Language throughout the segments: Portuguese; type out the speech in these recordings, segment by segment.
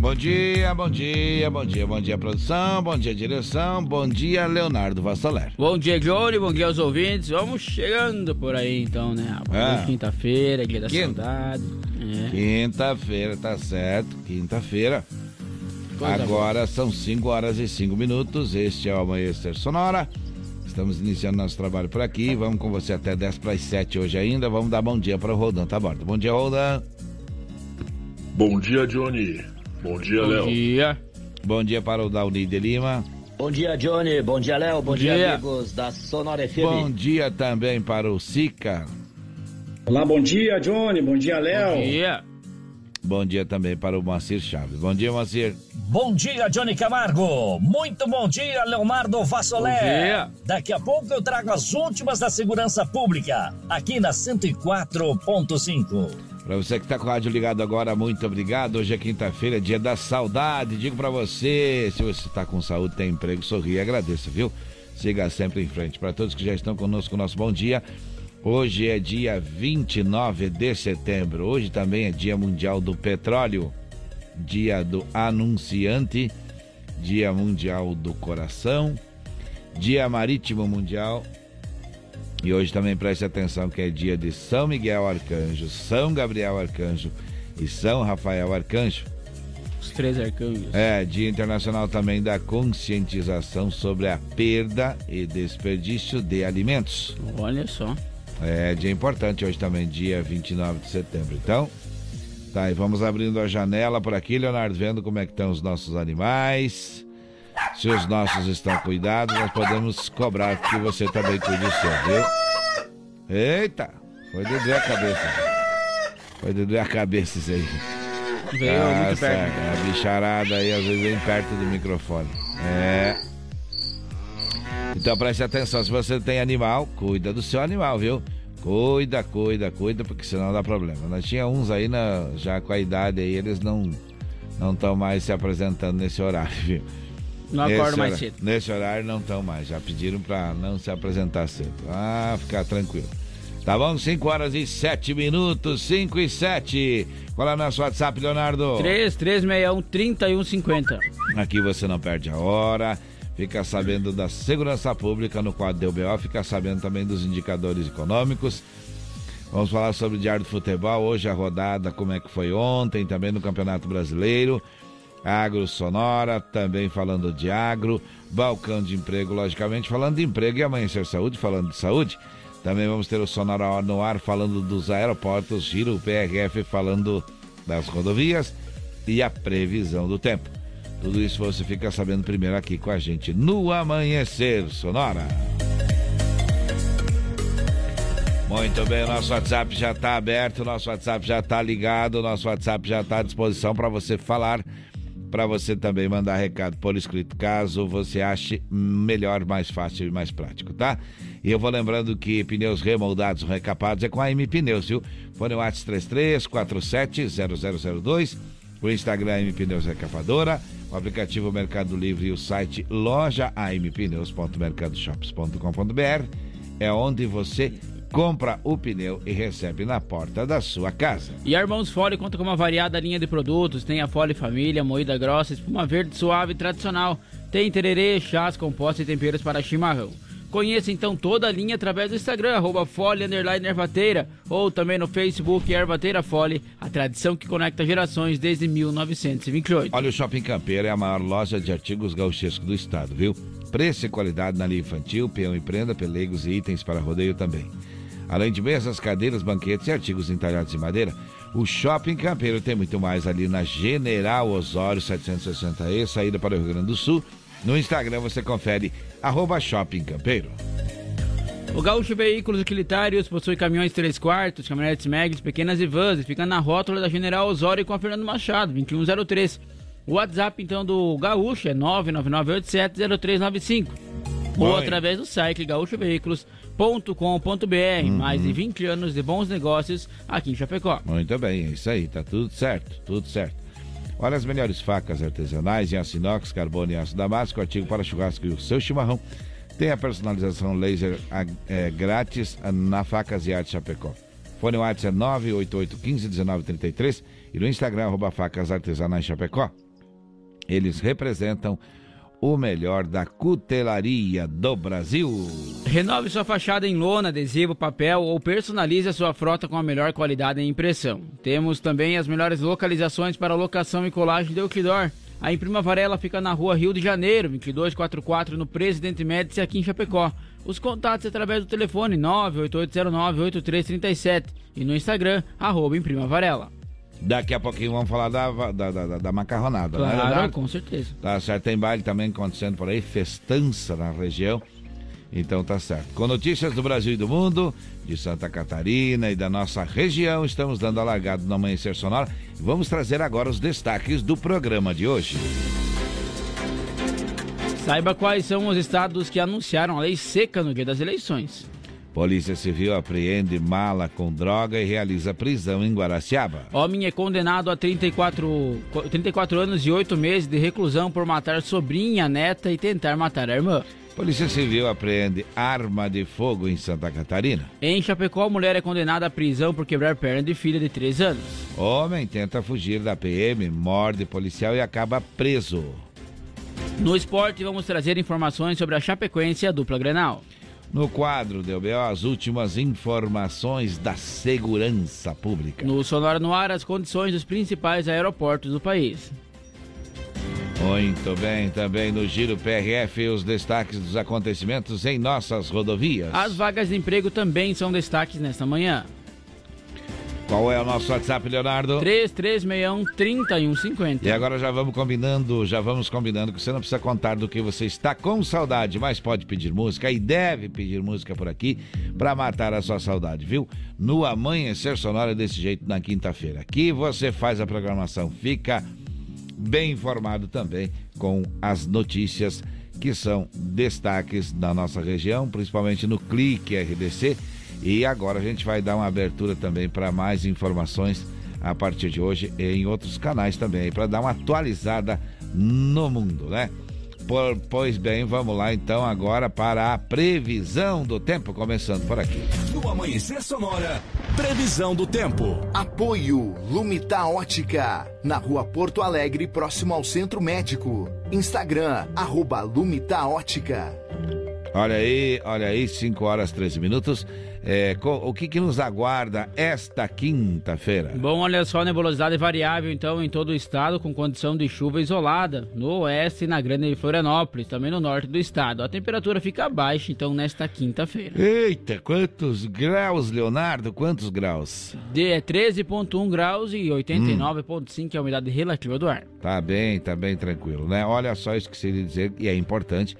Bom dia, bom dia, bom dia, bom dia, produção, bom dia, direção, bom dia, Leonardo Vassoler. Bom dia, Johnny, bom dia aos ouvintes. Vamos chegando por aí então, né? É. Quinta-feira, dia da Quinta. saudade. É. Quinta-feira, tá certo, quinta-feira. Agora são 5 horas e 5 minutos, este é o Amanhecer Sonora. Estamos iniciando nosso trabalho por aqui, vamos com você até 10 para as 7 hoje ainda. Vamos dar bom dia para o Rodan, tá bom? Bom dia, Rodan. Bom dia, Johnny. Bom dia, Bom Léo. dia. Bom dia para o Dauni de Lima. Bom dia, Johnny. Bom dia, Léo. Bom, Bom dia, dia. amigos da Sonora FM. Bom dia também para o Sica. Olá, bom dia, Johnny. Bom dia, Léo. Bom dia. Bom dia também para o Moacir Chaves. Bom dia, Moacir. Bom dia, Johnny Camargo. Muito bom dia, Leonardo Vassolé. Bom dia. Daqui a pouco eu trago as últimas da segurança pública, aqui na 104.5. Para você que está com o rádio ligado agora, muito obrigado. Hoje é quinta-feira, dia da saudade. Digo para você, se você está com saúde, tem emprego, sorri e agradeça, viu? Siga sempre em frente. Para todos que já estão conosco, nosso bom dia. Hoje é dia 29 de setembro. Hoje também é Dia Mundial do Petróleo, Dia do Anunciante, Dia Mundial do Coração, Dia Marítimo Mundial, e hoje também preste atenção que é dia de São Miguel Arcanjo, São Gabriel Arcanjo e São Rafael Arcanjo. Os três arcanjos. É dia internacional também da conscientização sobre a perda e desperdício de alimentos. Olha só. É dia importante hoje também, dia 29 de setembro. Então, tá, e vamos abrindo a janela por aqui, Leonardo, vendo como é que estão os nossos animais. Se os nossos estão cuidados, nós podemos cobrar que você também cuide do seu, viu? Eita! Foi de doer a cabeça. Foi de doer a cabeça isso aí. Veio Ah, muito perto. A bicharada aí às vezes vem perto do microfone. É. Então preste atenção, se você tem animal, cuida do seu animal, viu? Cuida, cuida, cuida, porque senão dá problema. Nós tinha uns aí na, já com a idade aí, eles não não estão mais se apresentando nesse horário, viu? Não Nesse acordo mais cedo. Nesse horário não estão mais, já pediram pra não se apresentar cedo. Ah, ficar tranquilo. Tá bom? 5 horas e 7 minutos, 5 e 7. Qual é o nosso WhatsApp, Leonardo? 3361 3150. Aqui você não perde a hora, fica sabendo da segurança pública no quadro do BO, fica sabendo também dos indicadores econômicos. Vamos falar sobre o Diário do Futebol, hoje a rodada, como é que foi ontem, também no Campeonato Brasileiro. Agro Sonora, também falando de agro, balcão de emprego, logicamente, falando de emprego e amanhecer saúde, falando de saúde. Também vamos ter o Sonora no ar falando dos aeroportos, Giro PRF falando das rodovias e a previsão do tempo. Tudo isso você fica sabendo primeiro aqui com a gente no Amanhecer Sonora. Muito bem, nosso WhatsApp já está aberto, nosso WhatsApp já está ligado, nosso WhatsApp já está à disposição para você falar, para você também mandar recado por escrito, caso você ache melhor, mais fácil e mais prático, tá? E eu vou lembrando que pneus remoldados ou recapados é com a M Pneus, viu? Fone WhatsApp 33 47 0002, o Instagram M Pneus Recapadora, o aplicativo Mercado Livre e o site loja ampneus.mercadoshops.com.br é onde você compra o pneu e recebe na porta da sua casa. E a Irmãos Fole conta com uma variada linha de produtos. Tem a Fole Família, moída grossa, espuma verde suave e tradicional. Tem tererê, chás, compostos e temperos para chimarrão. Conheça então toda a linha através do Instagram, arroba Fole Ervateira, ou também no Facebook Ervateira Fole, a tradição que conecta gerações desde 1928. Olha, o Shopping Campeiro é a maior loja de artigos gauchescos do estado, viu? Preço e qualidade na linha infantil, peão e prenda, pelegos e itens para rodeio também. Além de mesas, cadeiras, banquetes e artigos entalhados em madeira, o Shopping Campeiro tem muito mais ali na General Osório 760E, saída para o Rio Grande do Sul. No Instagram você confere arroba Shopping Campeiro. O Gaúcho Veículos Utilitários possui caminhões 3 quartos, caminhonetes Meglis, pequenas e vans, e fica na rótula da General Osório com a Fernando Machado, 2103. O WhatsApp então do Gaúcho é 999870395. Ou através do site gaúchoveículos.com.br. Uhum. Mais de 20 anos de bons negócios aqui em Chapecó. Muito bem, é isso aí, tá tudo certo, tudo certo. Olha as melhores facas artesanais em aço inox, carbono e aço damasco, artigo para churrasco e o seu chimarrão. Tem a personalização laser é, grátis na Facas e Arte Chapecó. Fone WhatsApp é 988151933 e no Instagram, arroba Facas Artesanais Chapecó. Eles representam o melhor da cutelaria do Brasil. Renove sua fachada em lona, adesivo, papel ou personalize a sua frota com a melhor qualidade em impressão. Temos também as melhores localizações para locação e colagem de outdoor. A Imprima Varela fica na rua Rio de Janeiro, 2244, no Presidente Médici, aqui em Chapecó. Os contatos através do telefone 98809-8337 e no Instagram, arroba Imprima Varela. Daqui a pouquinho vamos falar da, da, da, da macarronada, né, claro, né, com certeza. Tá certo, tem baile também acontecendo por aí, festança na região. Então tá certo. Com notícias do Brasil e do mundo, de Santa Catarina e da nossa região, estamos dando a largada no Amanhecer Sonora. Vamos trazer agora os destaques do programa de hoje. Saiba quais são os estados que anunciaram a lei seca no dia das eleições. Polícia Civil apreende mala com droga e realiza prisão em Guaraciaba. Homem é condenado a 34, 34 anos e 8 meses de reclusão por matar sobrinha, neta e tentar matar a irmã. Polícia Civil apreende arma de fogo em Santa Catarina. Em Chapecó, a mulher é condenada à prisão por quebrar perna de filha de 3 anos. Homem tenta fugir da PM, morde policial e acaba preso. No esporte, vamos trazer informações sobre a Chapecoense e a dupla Grenal. No quadro UBO, as últimas informações da segurança pública. No Sonora no Ar, as condições dos principais aeroportos do país. Muito bem, também no Giro PRF, os destaques dos acontecimentos em nossas rodovias. As vagas de emprego também são destaques nesta manhã. Qual é o nosso WhatsApp, Leonardo? 3361-3150. E agora já vamos combinando, já vamos combinando que você não precisa contar do que você está com saudade, mas pode pedir música e deve pedir música por aqui para matar a sua saudade, viu? No Amanhecer Sonora desse jeito na quinta-feira. Aqui você faz a programação, fica bem informado também com as notícias que são destaques da nossa região, principalmente no Clique RDC e agora a gente vai dar uma abertura também para mais informações a partir de hoje em outros canais também, para dar uma atualizada no mundo, né? Por, pois bem, vamos lá então agora para a previsão do tempo, começando por aqui. No Amanhecer Sonora, previsão do tempo. Apoio Lumita Ótica, na rua Porto Alegre, próximo ao Centro Médico. Instagram, arroba Lumita Ótica. Olha aí, olha aí, 5 horas 13 minutos. É, o que, que nos aguarda esta quinta-feira? Bom, olha só, nebulosidade variável então em todo o estado, com condição de chuva isolada, no oeste e na grande Florianópolis, também no norte do estado. A temperatura fica baixa então nesta quinta-feira. Eita, quantos graus, Leonardo? Quantos graus? De 13,1 graus e 89,5 hum. é a umidade relativa do ar. Tá bem, tá bem tranquilo, né? Olha só que seria dizer, e é importante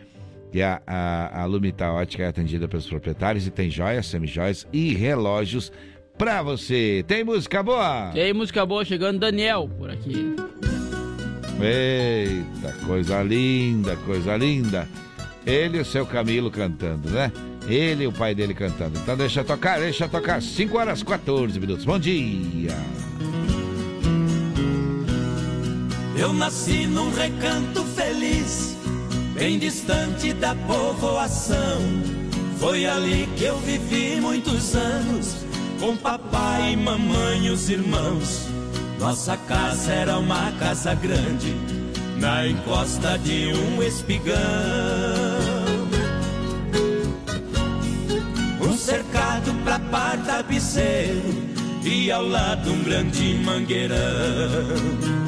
e a, a, a Lumita Ótica é atendida pelos proprietários e tem joias, semijoias e relógios pra você. Tem música boa? Tem música boa chegando, Daniel, por aqui. Eita, coisa linda, coisa linda. Ele e o seu Camilo cantando, né? Ele e o pai dele cantando. Então deixa tocar, deixa tocar. 5 horas 14 minutos. Bom dia. Eu nasci num recanto feliz bem distante da povoação. Foi ali que eu vivi muitos anos, com papai, mamãe e os irmãos. Nossa casa era uma casa grande, na encosta de um espigão. Um cercado pra par tapiceiro, e ao lado um grande mangueirão.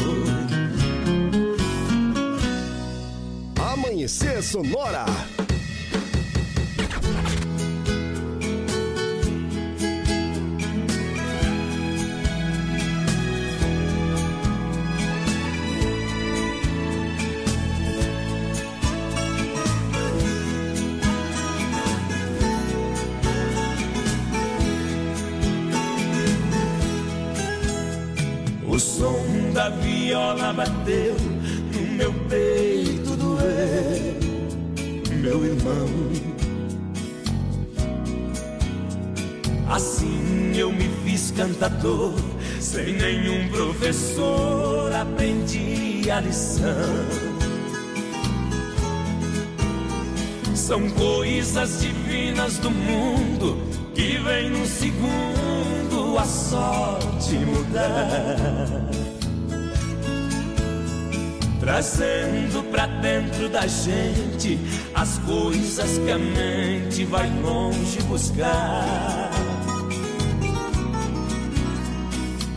Amanhecer Sonora. O som da viola bateu irmão. Assim eu me fiz cantador, sem nenhum professor aprendi a lição. São coisas divinas do mundo que vem num segundo a sorte mudar. Trazendo pra dentro da gente as coisas que a mente vai longe buscar.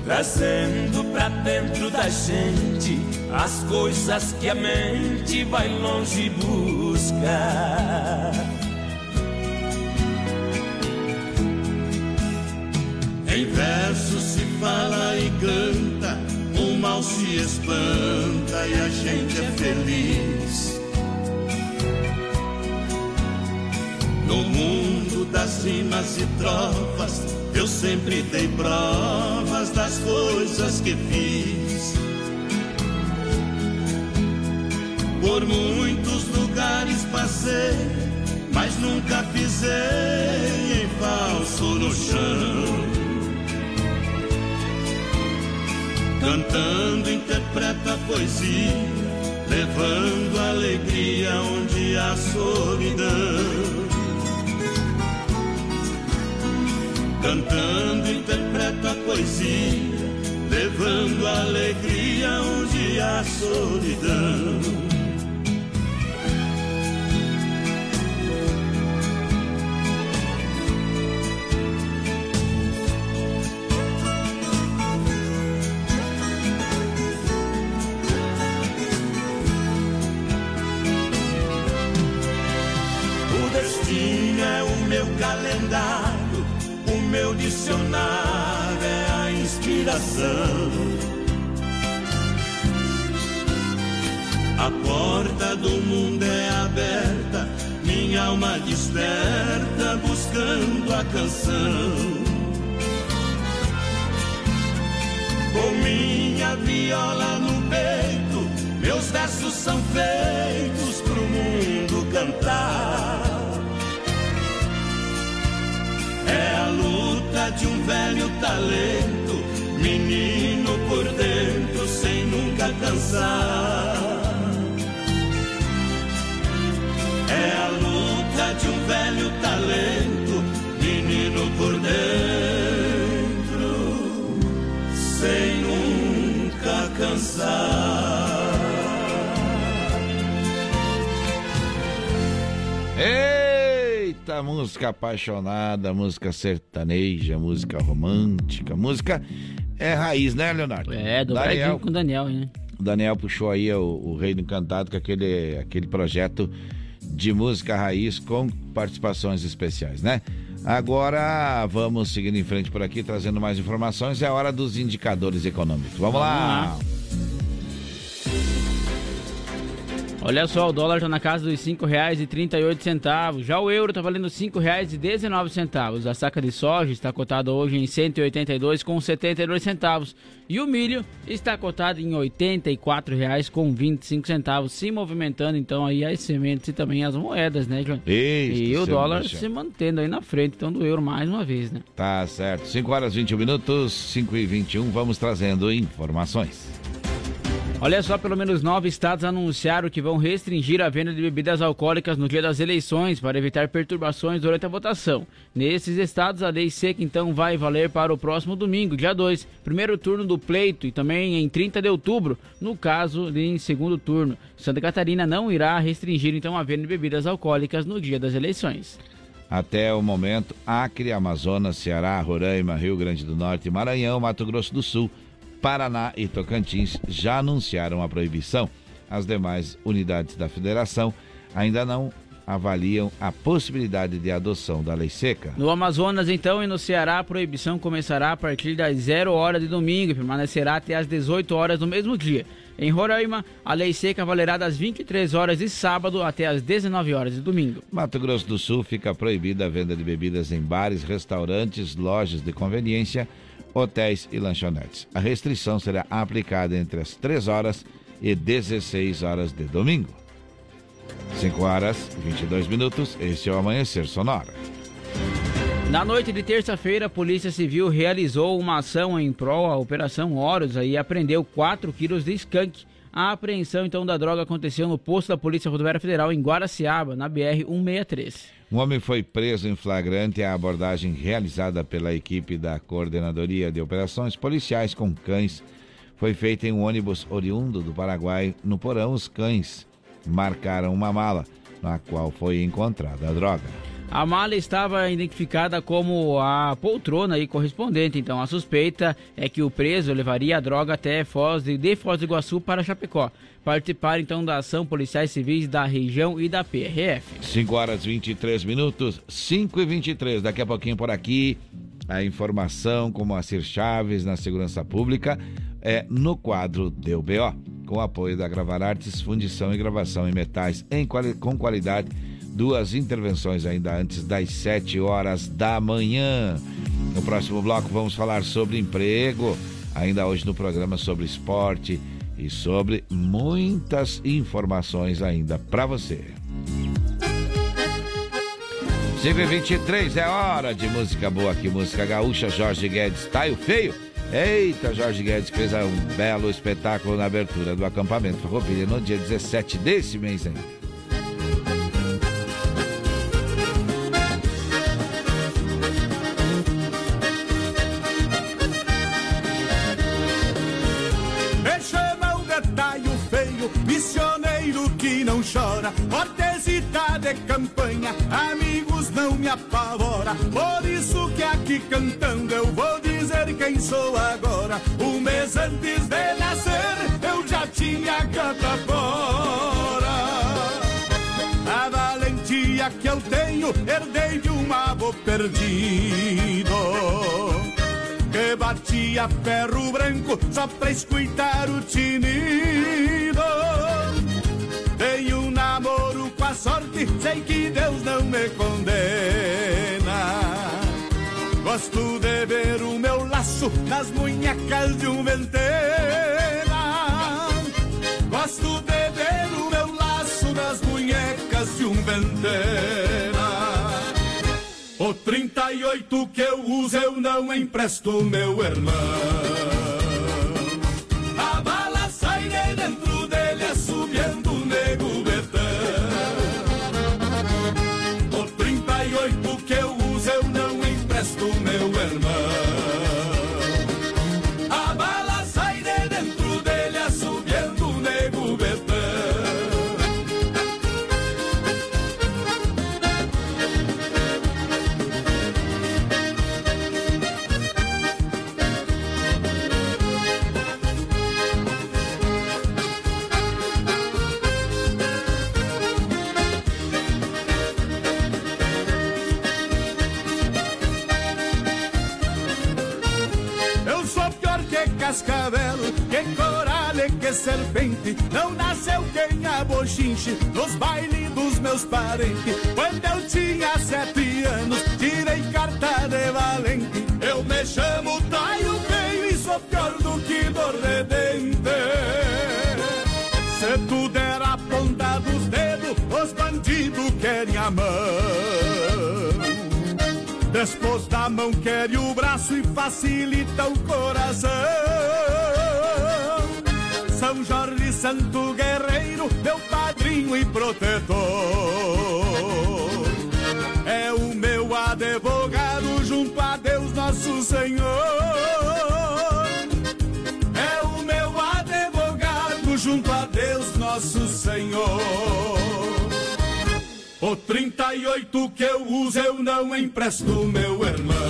Trazendo pra dentro da gente as coisas que a mente vai longe buscar. Em verso se fala e canta, o mal se espanta e a gente é feliz. No mundo das rimas e trovas, eu sempre dei provas das coisas que fiz. Por muitos lugares passei, mas nunca pisei em falso no chão. Cantando interpreta poesia, levando alegria onde há solidão. Cantando interpreta poesia, levando alegria onde há solidão. É a inspiração. A porta do mundo é aberta, minha alma desperta buscando a canção. Com minha viola no peito, meus versos são feitos pro mundo cantar. É a luta de um velho talento, menino por dentro sem nunca cansar. É a luta de um velho talento, menino por dentro, sem nunca cansar. Eita, música apaixonada, música sertaneja, música romântica, música é raiz, né, Leonardo? É, do Daniel, com o Daniel, né? O Daniel puxou aí o, o Reino Encantado com aquele, aquele projeto de música raiz com participações especiais, né? Agora vamos seguindo em frente por aqui, trazendo mais informações. É a hora dos indicadores econômicos. Vamos, vamos lá. lá. Olha só, o dólar está na casa dos R$ 5,38. Já o euro está valendo R$ 5,19. A saca de soja está cotada hoje em R$ 182,72 centavos. E o milho está cotado em R$ 84,25 centavos, se movimentando então aí as sementes e também as moedas, né, João? Isso, e o dólar se mantendo aí na frente, então do euro mais uma vez, né? Tá certo. 5 horas e 21 minutos, 5 e 21, vamos trazendo informações. Olha só, pelo menos nove estados anunciaram que vão restringir a venda de bebidas alcoólicas no dia das eleições para evitar perturbações durante a votação. Nesses estados, a lei seca então vai valer para o próximo domingo, dia 2, primeiro turno do pleito e também em 30 de outubro, no caso de em segundo turno. Santa Catarina não irá restringir então a venda de bebidas alcoólicas no dia das eleições. Até o momento, Acre, Amazonas, Ceará, Roraima, Rio Grande do Norte, Maranhão, Mato Grosso do Sul Paraná e Tocantins já anunciaram a proibição. As demais unidades da federação ainda não avaliam a possibilidade de adoção da lei seca. No Amazonas, então, e no Ceará, a proibição começará a partir das 0 horas de domingo e permanecerá até as 18 horas do mesmo dia. Em Roraima, a lei seca valerá das 23 horas de sábado até as 19 horas de domingo. Mato Grosso do Sul fica proibida a venda de bebidas em bares, restaurantes, lojas de conveniência hotéis e lanchonetes. A restrição será aplicada entre as 3 horas e 16 horas de domingo. 5 horas e 22 minutos, esse é o Amanhecer Sonora. Na noite de terça-feira, a Polícia Civil realizou uma ação em prol à Operação Horus e apreendeu 4 quilos de skunk. A apreensão então da droga aconteceu no posto da Polícia Rodoviária Federal em Guaraciaba, na BR 163. Um homem foi preso em flagrante à abordagem realizada pela equipe da Coordenadoria de Operações Policiais com Cães. Foi feita em um ônibus oriundo do Paraguai. No porão, os cães marcaram uma mala, na qual foi encontrada a droga. A mala estava identificada como a poltrona e correspondente, então a suspeita é que o preso levaria a droga até Foz de, de Foz do Iguaçu para Chapecó. Participaram então da ação policiais civis da região e da PRF. 5 horas 23 minutos, 5 e 23. Daqui a pouquinho por aqui, a informação com Moacir Chaves na segurança pública é no quadro do BO, com apoio da Gravar Artes, fundição e gravação em metais em quali com qualidade duas intervenções ainda antes das 7 horas da manhã. No próximo bloco vamos falar sobre emprego, ainda hoje no programa sobre esporte e sobre muitas informações ainda para você. 5 e 23 é hora de música boa aqui, música gaúcha, Jorge Guedes, tá o feio? Eita, Jorge Guedes fez um belo espetáculo na abertura do acampamento Farroupilha no dia 17 desse mês ainda. Chora, hortesita de campanha, amigos não me apavora. Por isso que aqui cantando eu vou dizer quem sou agora. Um mês antes de nascer eu já tinha canta fora. A valentia que eu tenho herdei de um avô perdido que batia ferro branco só pra escutar o tinido. Sorte, sei que Deus não me condena. Gosto de ver o meu laço nas munhecas de um ventena. Gosto de ver o meu laço nas munhecas de um ventena. O 38 que eu uso eu não empresto, meu irmão. Bailes dos meus parentes. Quando eu tinha sete anos, tirei carta de valente. Eu me chamo Taio Feio e sou pior do que dor de dente. Se tu der a ponta dos dedos, os bandidos querem a mão. Depois da mão quer o braço e facilita o coração. São Jorge Santo Guerreiro, meu padrinho e protetor. É o meu advogado junto a Deus nosso Senhor. É o meu advogado junto a Deus nosso Senhor. O 38 que eu uso eu não empresto, meu irmão.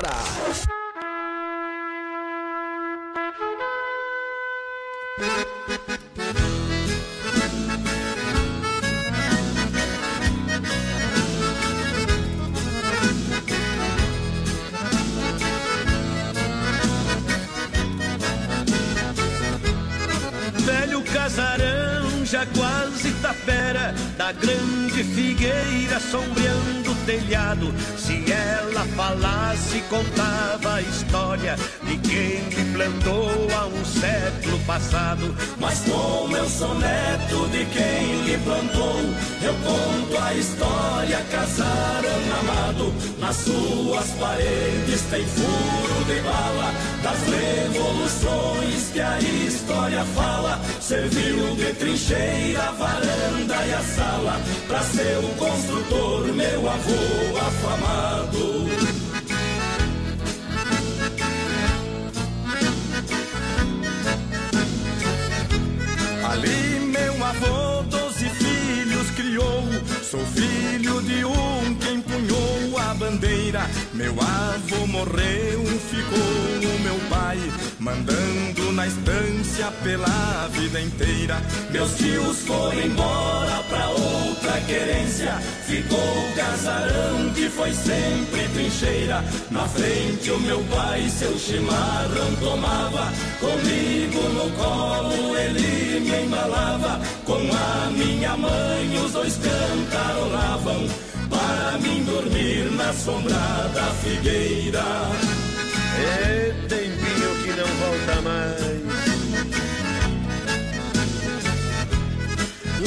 Sonora. Eu conto a história, casaram amado. Nas suas paredes tem furo de bala, das revoluções que a história fala. Serviu de trincheira, varanda e a sala, pra ser o construtor, meu avô afamado. Sou filho de um que empunhou bandeira. Meu avô morreu, ficou o meu pai, mandando na estância pela vida inteira. Meus tios foram embora pra outra querência. Ficou o casarão que foi sempre trincheira. Na frente o meu pai seu chimarrão tomava. Comigo no colo ele me embalava. Com a minha mãe os dois cantarolavam. Para mim dormir na sombra da figueira. É tempinho que não volta mais.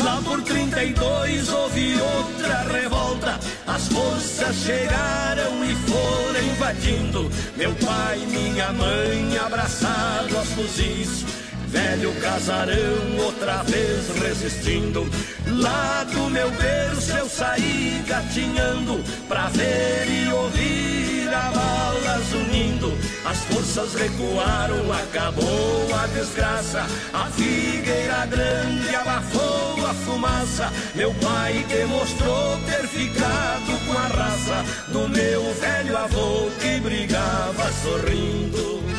Lá por 32 houve outra revolta. As forças chegaram e foram invadindo. Meu pai minha mãe abraçados aos fuzis. Velho casarão outra vez resistindo. Lá do meu berço eu saí gatinhando pra ver e ouvir a balas unindo. As forças recuaram, acabou a desgraça. A figueira grande abafou a fumaça. Meu pai demonstrou ter ficado com a raça do meu velho avô que brigava sorrindo.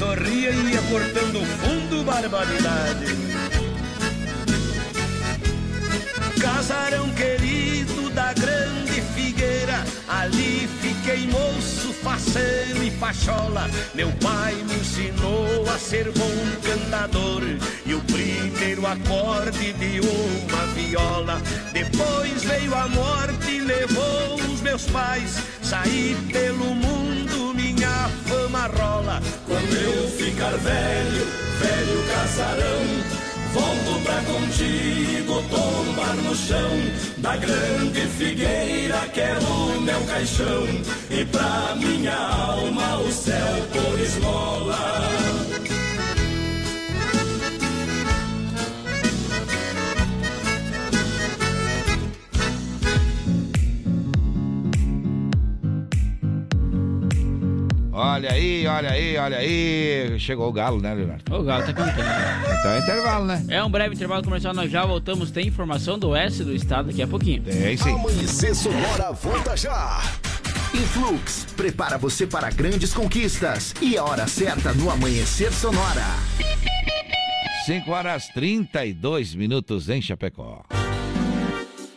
Sorria e ia cortando fundo barbaridade. Casarão querido da grande figueira, ali fiquei moço, faceiro e pachola. Meu pai me ensinou a ser bom cantador e o primeiro acorde de uma viola. Depois veio a morte e levou os meus pais. Saí pelo mundo, minha fama rola. Quando eu ficar velho, velho casarão. Volto pra contigo tombar no chão da grande figueira que é o meu caixão e pra minha alma o céu por esmola. Olha aí, olha aí, olha aí. Chegou o galo, né, Leonardo? O galo tá cantando. Então é intervalo, né? É um breve intervalo comercial, nós já voltamos. Tem informação do oeste do estado daqui a pouquinho. Tem sim. Amanhecer Sonora volta já. Influx, prepara você para grandes conquistas. E a hora certa no Amanhecer Sonora. 5 horas 32 minutos em Chapecó.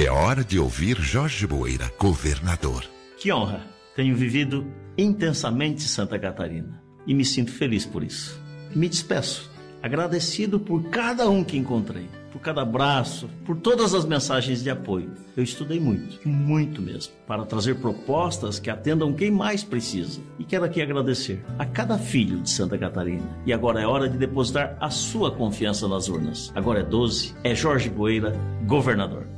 É hora de ouvir Jorge Boeira, governador. Que honra! Tenho vivido intensamente Santa Catarina e me sinto feliz por isso. Me despeço, agradecido por cada um que encontrei, por cada abraço, por todas as mensagens de apoio. Eu estudei muito, muito mesmo, para trazer propostas que atendam quem mais precisa. E quero aqui agradecer a cada filho de Santa Catarina. E agora é hora de depositar a sua confiança nas urnas. Agora é 12, é Jorge Boeira, governador.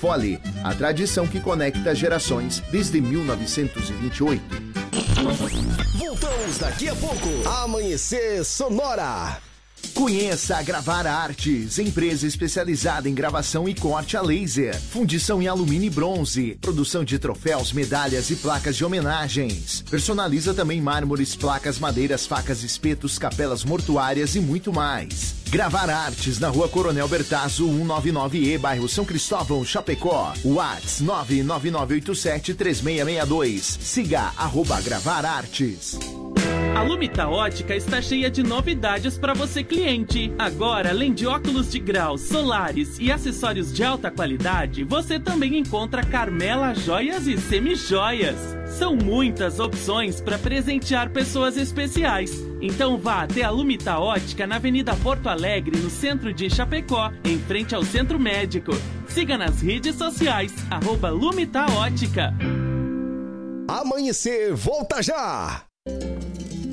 Fole, a tradição que conecta gerações desde 1928. Voltamos daqui a pouco. Amanhecer Sonora. Conheça a Gravar Artes, empresa especializada em gravação e corte a laser, fundição em alumínio e bronze, produção de troféus, medalhas e placas de homenagens. Personaliza também mármores, placas, madeiras, facas, espetos, capelas mortuárias e muito mais. Gravar Artes na rua Coronel Bertazzo, 199E, bairro São Cristóvão, Chapecó. Whats 999873662. Siga arroba Gravar Artes. A Lumita Ótica está cheia de novidades para você cliente. Agora, além de óculos de grau, solares e acessórios de alta qualidade, você também encontra Carmela Joias e Semijoias. São muitas opções para presentear pessoas especiais. Então vá até a Lumita Ótica na Avenida Porto Alegre, no centro de Chapecó, em frente ao Centro Médico. Siga nas redes sociais, arroba Lumita Ótica. Amanhecer, volta já!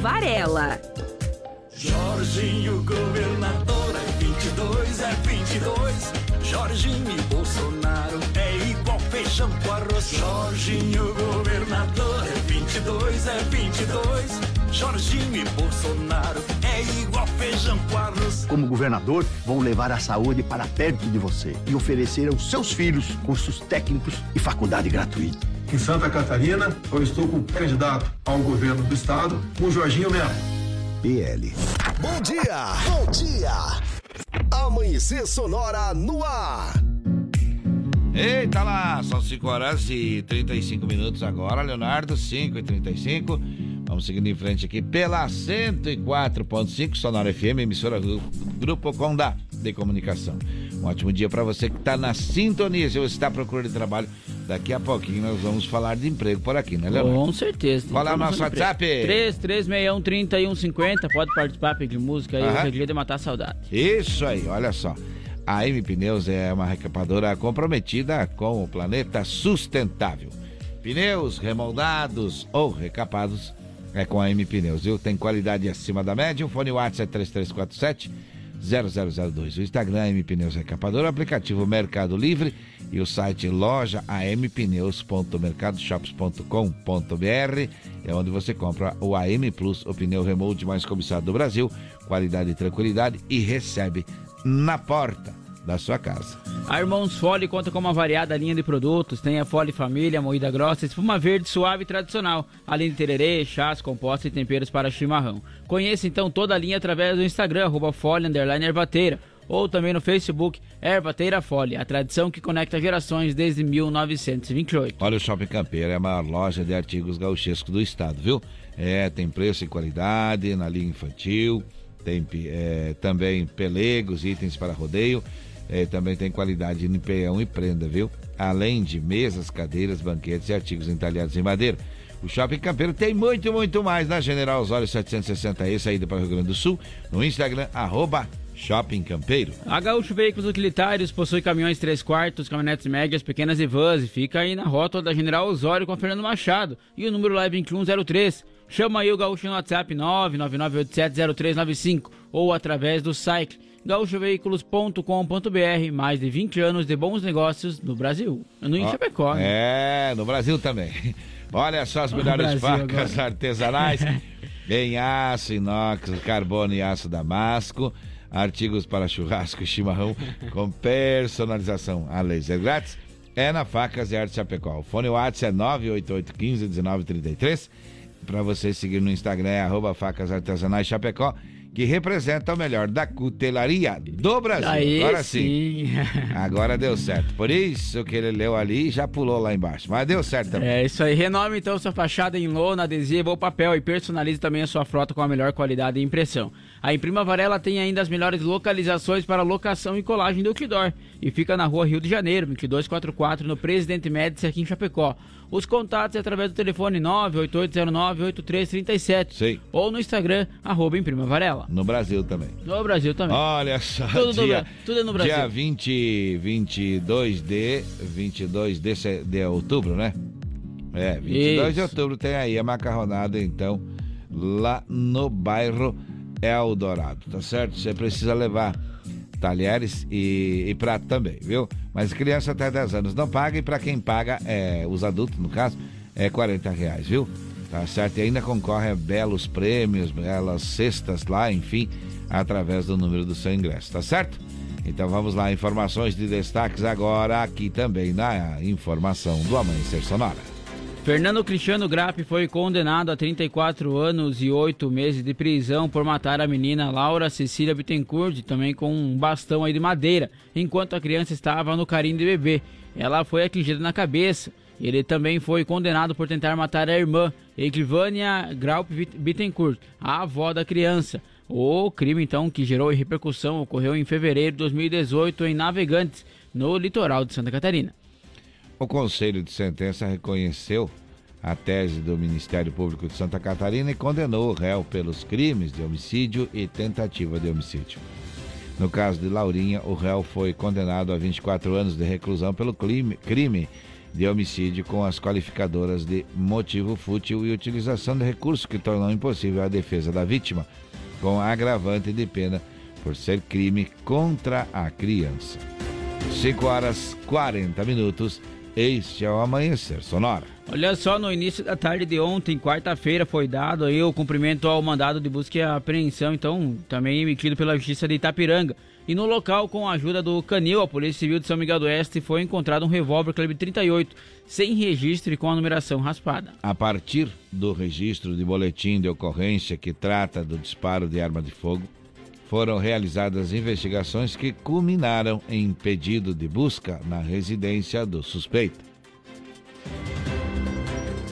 Varela. Jorginho, governador, é 20 22 é 22. Jorginho e Bolsonaro é igual feijão com arroz. Jorginho governador é 22 é 22. Jorginho e Bolsonaro é igual feijão com arroz. Como governador, vou levar a saúde para perto de você e oferecer aos seus filhos cursos técnicos e faculdade gratuita. Em Santa Catarina, eu estou com candidato ao governo do estado, com Jorginho mesmo. PL. Bom dia! Bom dia! Amanhecer Sonora no ar. Eita lá, são 5 horas e 35 minutos agora, Leonardo, 5 e 35. Vamos seguindo em frente aqui pela 104.5 Sonora FM, emissora do Grupo Conda de Comunicação. Um ótimo dia para você que está na sintonia. Se você está procurando trabalho, daqui a pouquinho nós vamos falar de emprego por aqui, né, Leonardo? Com certeza. Qual é o nosso WhatsApp? 3361-3150. Pode participar, pedir música aí. É dia de matar a saudade. Isso aí, olha só. A M Pneus é uma recapadora comprometida com o planeta sustentável. Pneus remoldados ou recapados é com a M Pneus, viu? Tem qualidade acima da média. O fone WhatsApp é 3347 0002. O Instagram é M Pneus Recapadora, o aplicativo Mercado Livre e o site loja ampneus.mercadoshops.com.br é onde você compra o AM Plus, o pneu remote mais cobiçado do Brasil, qualidade e tranquilidade e recebe na porta da sua casa. A Irmãos Fole conta com uma variada linha de produtos. Tem a Fole Família, moída grossa, espuma verde suave e tradicional, além de tererê, chás, compostos e temperos para chimarrão. Conheça então toda a linha através do Instagram, arroba Fole, ervateira, ou também no Facebook, Ervateira Fole, a tradição que conecta gerações desde 1928. Olha, o Shopping Campeiro é a maior loja de artigos gauchescos do estado, viu? É, tem preço e qualidade na linha infantil, tem é, também pelegos, itens para rodeio, é, também tem qualidade em peão e prenda, viu? Além de mesas, cadeiras, banquetes e artigos entalhados em madeira. O Shopping Campeiro tem muito, muito mais na General Osório 760E, saída para o Rio Grande do Sul, no Instagram, arroba Shopping Campeiro. A Gaúcho Veículos Utilitários possui caminhões 3 quartos, caminhonetes médias, pequenas e vans e fica aí na rota da General Osório com Fernando Machado. E o número lá é 2103. Chama aí o Gaúcho no WhatsApp 999870395 ou através do site gaúchoveículos.com.br. Mais de 20 anos de bons negócios no Brasil. No Chapecó, né? É, no Brasil também. Olha só as melhores facas agora. artesanais em aço, inox, carbono e aço damasco. Artigos para churrasco e chimarrão com personalização a laser grátis. É na Facas e Arte Chapecó. O fone WhatsApp é 988151933. Para você seguir no Instagram é arroba facas artesanais Chapecó, que representa o melhor da cutelaria do Brasil. Aí Agora sim. sim. Agora deu certo. Por isso que ele leu ali e já pulou lá embaixo. Mas deu certo também. É isso aí. Renome então sua fachada em lona, adesivo ou papel e personalize também a sua frota com a melhor qualidade e impressão. A Imprima Varela tem ainda as melhores localizações para locação e colagem do outdoor e fica na rua Rio de Janeiro, 2244, no Presidente Médici, aqui em Chapecó. Os contatos é através do telefone 98809-8337 Sei. ou no Instagram, arroba Imprima Varela. No Brasil também. No Brasil também. Olha só, Tudo, no dia, Bra- tudo é no Brasil. Dia 20, 22 de 22 de, de outubro, né? É, 22 de Isso. outubro tem aí a macarronada, então, lá no bairro Eldorado, tá certo? Você precisa levar talheres e, e prato também, viu? Mas criança até 10 anos não paga e para quem paga, é, os adultos no caso, é 40 reais, viu? Tá certo? E ainda concorre a belos prêmios, belas cestas lá, enfim, através do número do seu ingresso, tá certo? Então vamos lá, informações de destaques agora aqui também na informação do Amanhecer Sonora. Fernando Cristiano Grapp foi condenado a 34 anos e 8 meses de prisão por matar a menina Laura Cecília Bittencourt, também com um bastão de madeira, enquanto a criança estava no carinho de bebê. Ela foi atingida na cabeça. Ele também foi condenado por tentar matar a irmã, Eglivânia Graup Bittencourt, a avó da criança. O crime, então, que gerou repercussão, ocorreu em fevereiro de 2018 em Navegantes, no litoral de Santa Catarina. O Conselho de Sentença reconheceu a tese do Ministério Público de Santa Catarina e condenou o réu pelos crimes de homicídio e tentativa de homicídio. No caso de Laurinha, o réu foi condenado a 24 anos de reclusão pelo crime, de homicídio com as qualificadoras de motivo fútil e utilização de recursos que tornam impossível a defesa da vítima, com agravante de pena por ser crime contra a criança. 5 horas 40 minutos. Este é o Amanhecer Sonora. Olha só, no início da tarde de ontem, quarta-feira, foi dado aí o cumprimento ao mandado de busca e apreensão, então, também emitido pela Justiça de Itapiranga. E no local, com a ajuda do Canil, a Polícia Civil de São Miguel do Oeste, foi encontrado um revólver calibre 38, sem registro e com a numeração raspada. A partir do registro de boletim de ocorrência que trata do disparo de arma de fogo, foram realizadas investigações que culminaram em pedido de busca na residência do suspeito.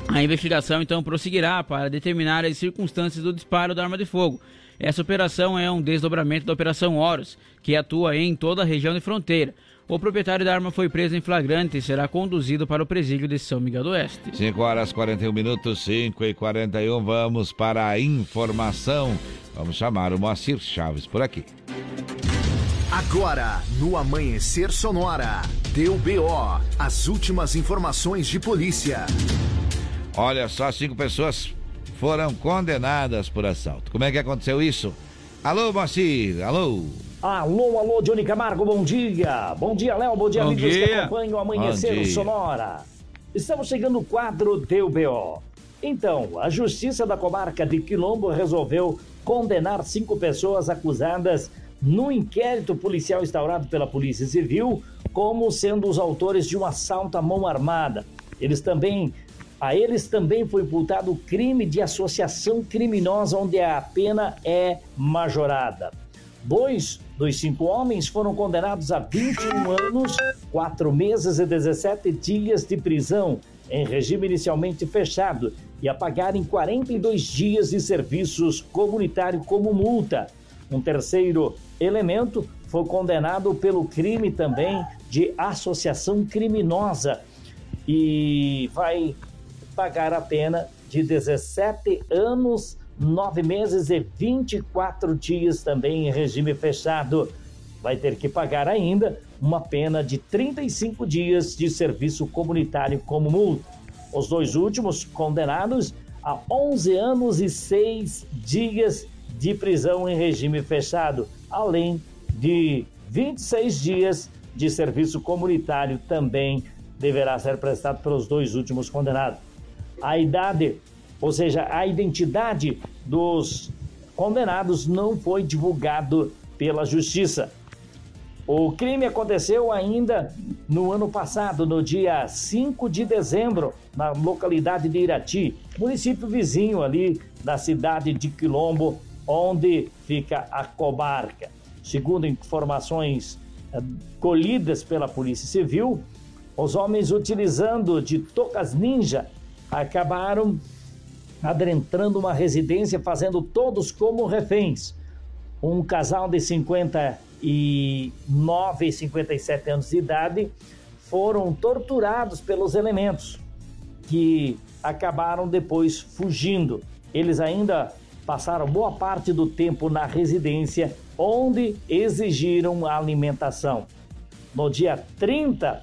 A investigação então prosseguirá para determinar as circunstâncias do disparo da arma de fogo. Essa operação é um desdobramento da Operação Horus, que atua em toda a região de fronteira. O proprietário da arma foi preso em flagrante e será conduzido para o presídio de São Miguel do Oeste. 5 horas 41 minutos, 5 e 41. Vamos para a informação. Vamos chamar o Moacir Chaves por aqui. Agora, no Amanhecer Sonora, deu BO. As últimas informações de polícia. Olha só, cinco pessoas foram condenadas por assalto. Como é que aconteceu isso? Alô, Moacir, alô. Alô, alô, Johnny Camargo, bom dia. Bom dia, Léo, bom dia, Bom amigos dia. que acompanham o Amanhecer. Sonora. Estamos chegando no quadro Deu BO. Então, a Justiça da Comarca de Quilombo resolveu condenar cinco pessoas acusadas no inquérito policial instaurado pela Polícia Civil como sendo os autores de um assalto à mão armada. Eles também a eles também foi imputado o crime de associação criminosa, onde a pena é majorada. Dois dos cinco homens foram condenados a 21 anos, 4 meses e 17 dias de prisão, em regime inicialmente fechado, e a pagarem 42 dias de serviços comunitário como multa. Um terceiro elemento foi condenado pelo crime também de associação criminosa e vai pagar a pena de 17 anos, 9 meses e 24 dias também em regime fechado. Vai ter que pagar ainda uma pena de 35 dias de serviço comunitário como multa. Os dois últimos condenados a 11 anos e 6 dias de prisão em regime fechado, além de 26 dias de serviço comunitário também deverá ser prestado pelos dois últimos condenados. A idade, ou seja, a identidade dos condenados não foi divulgado pela justiça. O crime aconteceu ainda no ano passado, no dia 5 de dezembro, na localidade de Irati, município vizinho ali da cidade de Quilombo, onde fica a comarca. Segundo informações eh, colhidas pela Polícia Civil, os homens utilizando de tocas ninja acabaram adentrando uma residência, fazendo todos como reféns. Um casal de 59 e 57 anos de idade foram torturados pelos elementos que acabaram depois fugindo. Eles ainda passaram boa parte do tempo na residência, onde exigiram alimentação. No dia 30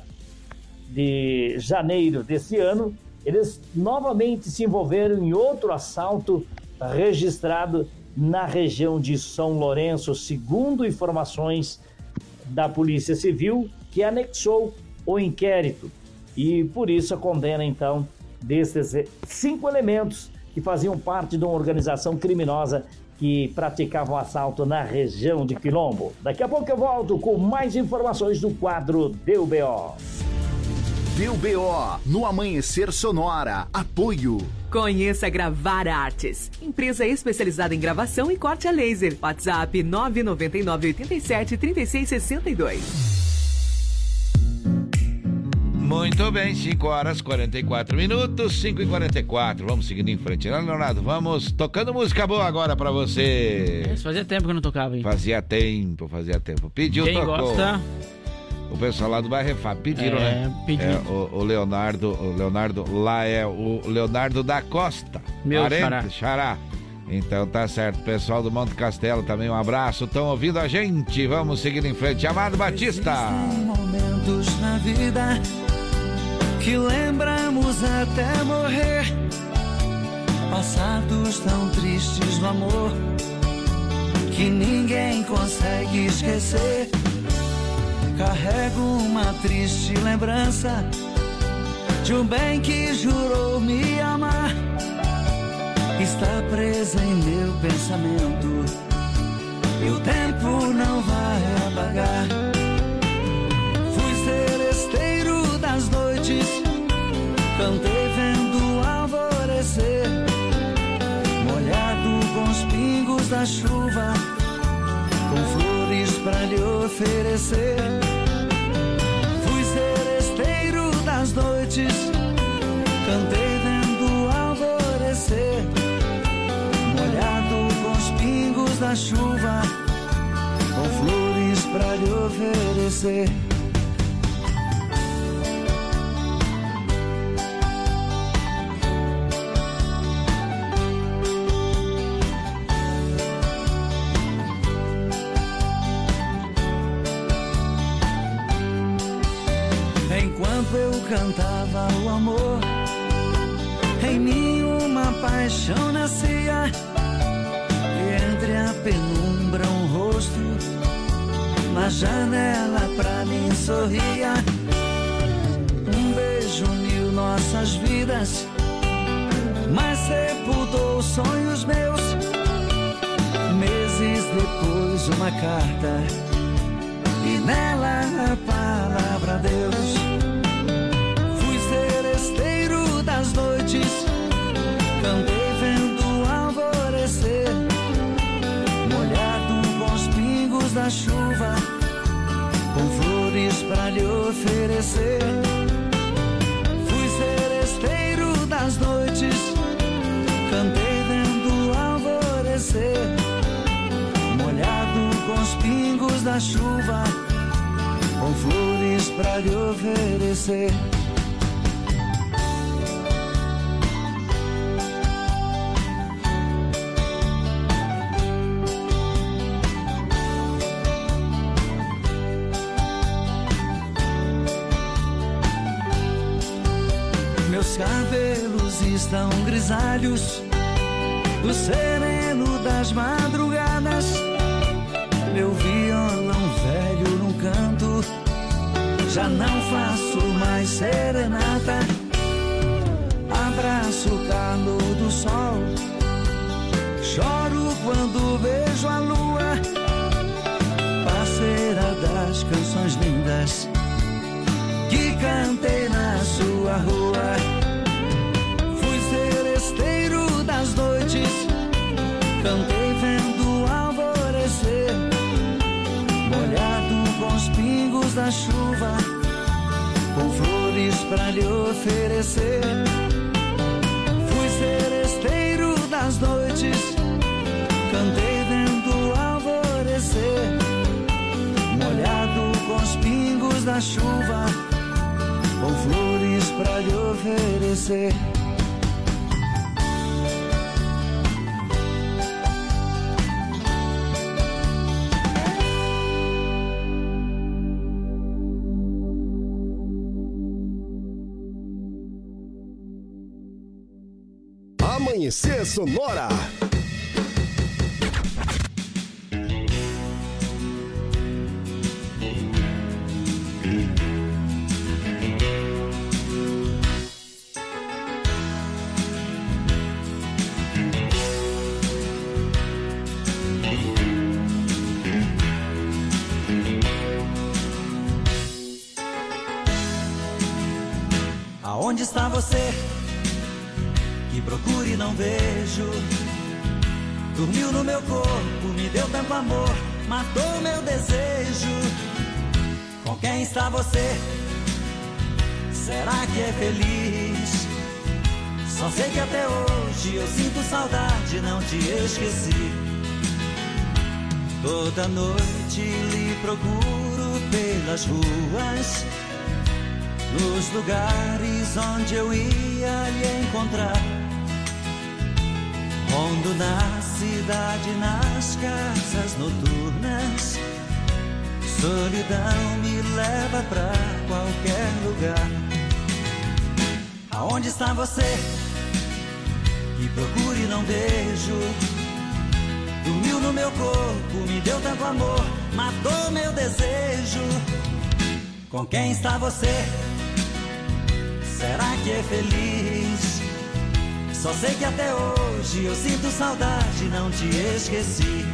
de janeiro desse ano, eles novamente se envolveram em outro assalto registrado na região de São Lourenço, segundo informações da Polícia Civil, que anexou o inquérito. E por isso a condena, então, desses cinco elementos que faziam parte de uma organização criminosa que praticava um assalto na região de Quilombo. Daqui a pouco eu volto com mais informações do quadro Deu BO. Deu BO no Amanhecer Sonora. Apoio. Conheça Gravar Artes, empresa especializada em gravação e corte a laser. WhatsApp 999 87 36 62. Muito bem, 5 horas 44 minutos, 5 e 44. Vamos seguindo em frente, né, Leonardo? Vamos tocando música boa agora pra você. Isso fazia tempo que eu não tocava, hein? Fazia tempo, fazia tempo. Pediu, Quem tocou. gosta... O pessoal lá do Bairro Refá pediram, É, né? pediram. É, o, o Leonardo, o Leonardo lá é o Leonardo da Costa. Meu parente, xará. xará. Então tá certo. Pessoal do Monte Castelo também um abraço. Estão ouvindo a gente? Vamos seguir em frente. Amado Batista. momentos na vida que lembramos até morrer. Passados tão tristes no amor que ninguém consegue esquecer. Carrego uma triste lembrança de um bem que jurou me amar. Está presa em meu pensamento e o tempo não vai apagar. Fui seresteiro das noites, cantei vendo o alvorecer, molhado com os pingos da chuva, para lhe oferecer. Fui seresteiro das noites, cantei vendo alvorecer, molhado com os pingos da chuva, com flores para lhe oferecer. Penumbra um rosto, na janela pra mim sorria. Um beijo uniu nossas vidas, mas sepultou sonhos meus. Meses depois, uma carta e nela a palavra Deus. Da chuva, com flores para lhe oferecer. Fui seresteiro das noites, cantei vendo o alvorecer molhado com os pingos da chuva, com flores para lhe oferecer. Grisalhos, o sereno das madrugadas. Meu violão velho num canto, já não faço mais serenata. Abraço o calor do sol, choro quando vejo a lua, parceira das canções lindas que cantei na sua rua. Da chuva, com flores para lhe oferecer. Fui seresteiro das noites, cantei vendo o alvorecer, molhado com os pingos da chuva, com flores para lhe oferecer. Sonora. Aonde está você? Que procure e não vejo. Dormiu no meu corpo, me deu tanto amor, matou meu desejo. Com quem está você? Será que é feliz? Só sei que até hoje eu sinto saudade, não te esqueci. Toda noite lhe procuro pelas ruas, nos lugares onde eu ia lhe encontrar. Rondo na cidade, nas casas noturnas. Solidão me leva pra qualquer lugar. Aonde está você? Que procure e não vejo. Dormiu no meu corpo, me deu tanto amor, matou meu desejo. Com quem está você? Será que é feliz? Só sei que até hoje eu sinto saudade, não te esqueci.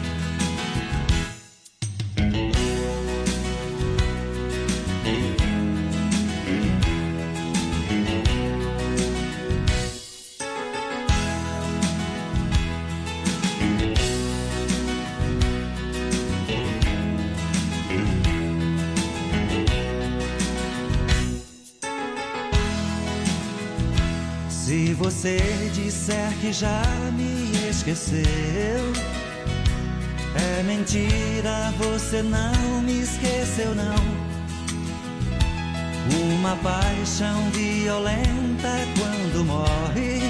Disser que já me esqueceu, é mentira, você não me esqueceu, não. Uma paixão violenta quando morre,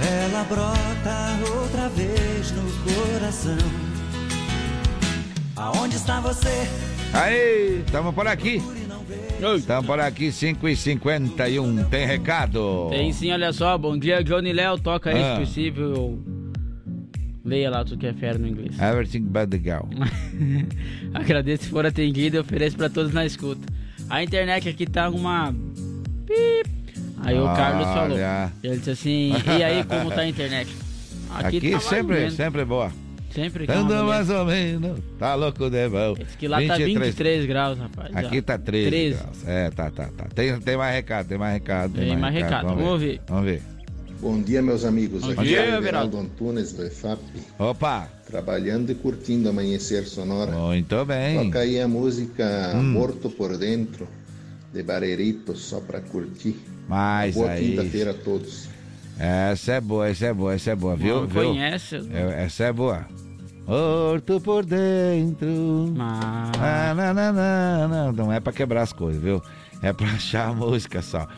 ela brota outra vez no coração. Aonde está você? Aí, estamos por aqui. Estamos por aqui, 5h51. Tem recado? Tem sim, olha só. Bom dia, Johnny Léo. Toca aí, Ah. se possível. Leia lá, tu que é fera no inglês. Everything but the girl. Agradeço se for atendido e ofereço pra todos na escuta. A internet aqui tá uma. Pip. Aí o Carlos falou. Ele disse assim: e aí, como tá a internet? Aqui, tá mais sempre, sempre boa. Sempre que é mulher. mais ou menos, tá louco de bom. Diz que lá tá 23 graus, rapaz. Aqui ó. tá 13, 13. graus. É, tá, tá, tá. Tem, tem mais recado, tem mais recado. Tem mais recado, vamos ouvir. Vamos ver. Bom dia, meus amigos. Bom Aqui dia, é Everaldo. Antunes do EFAP. Opa! Trabalhando e curtindo Amanhecer Sonora. Muito bem. Toca aí a música Hum. Morto por Dentro, de Barerito, só pra curtir. Mas Boa quinta-feira a todos. Essa é boa, essa é boa, essa é boa, viu? Não viu? conhece. É, Essa é boa. Morto por dentro. Ah, não, não, não, não, não é pra quebrar as coisas, viu? É pra achar a música só.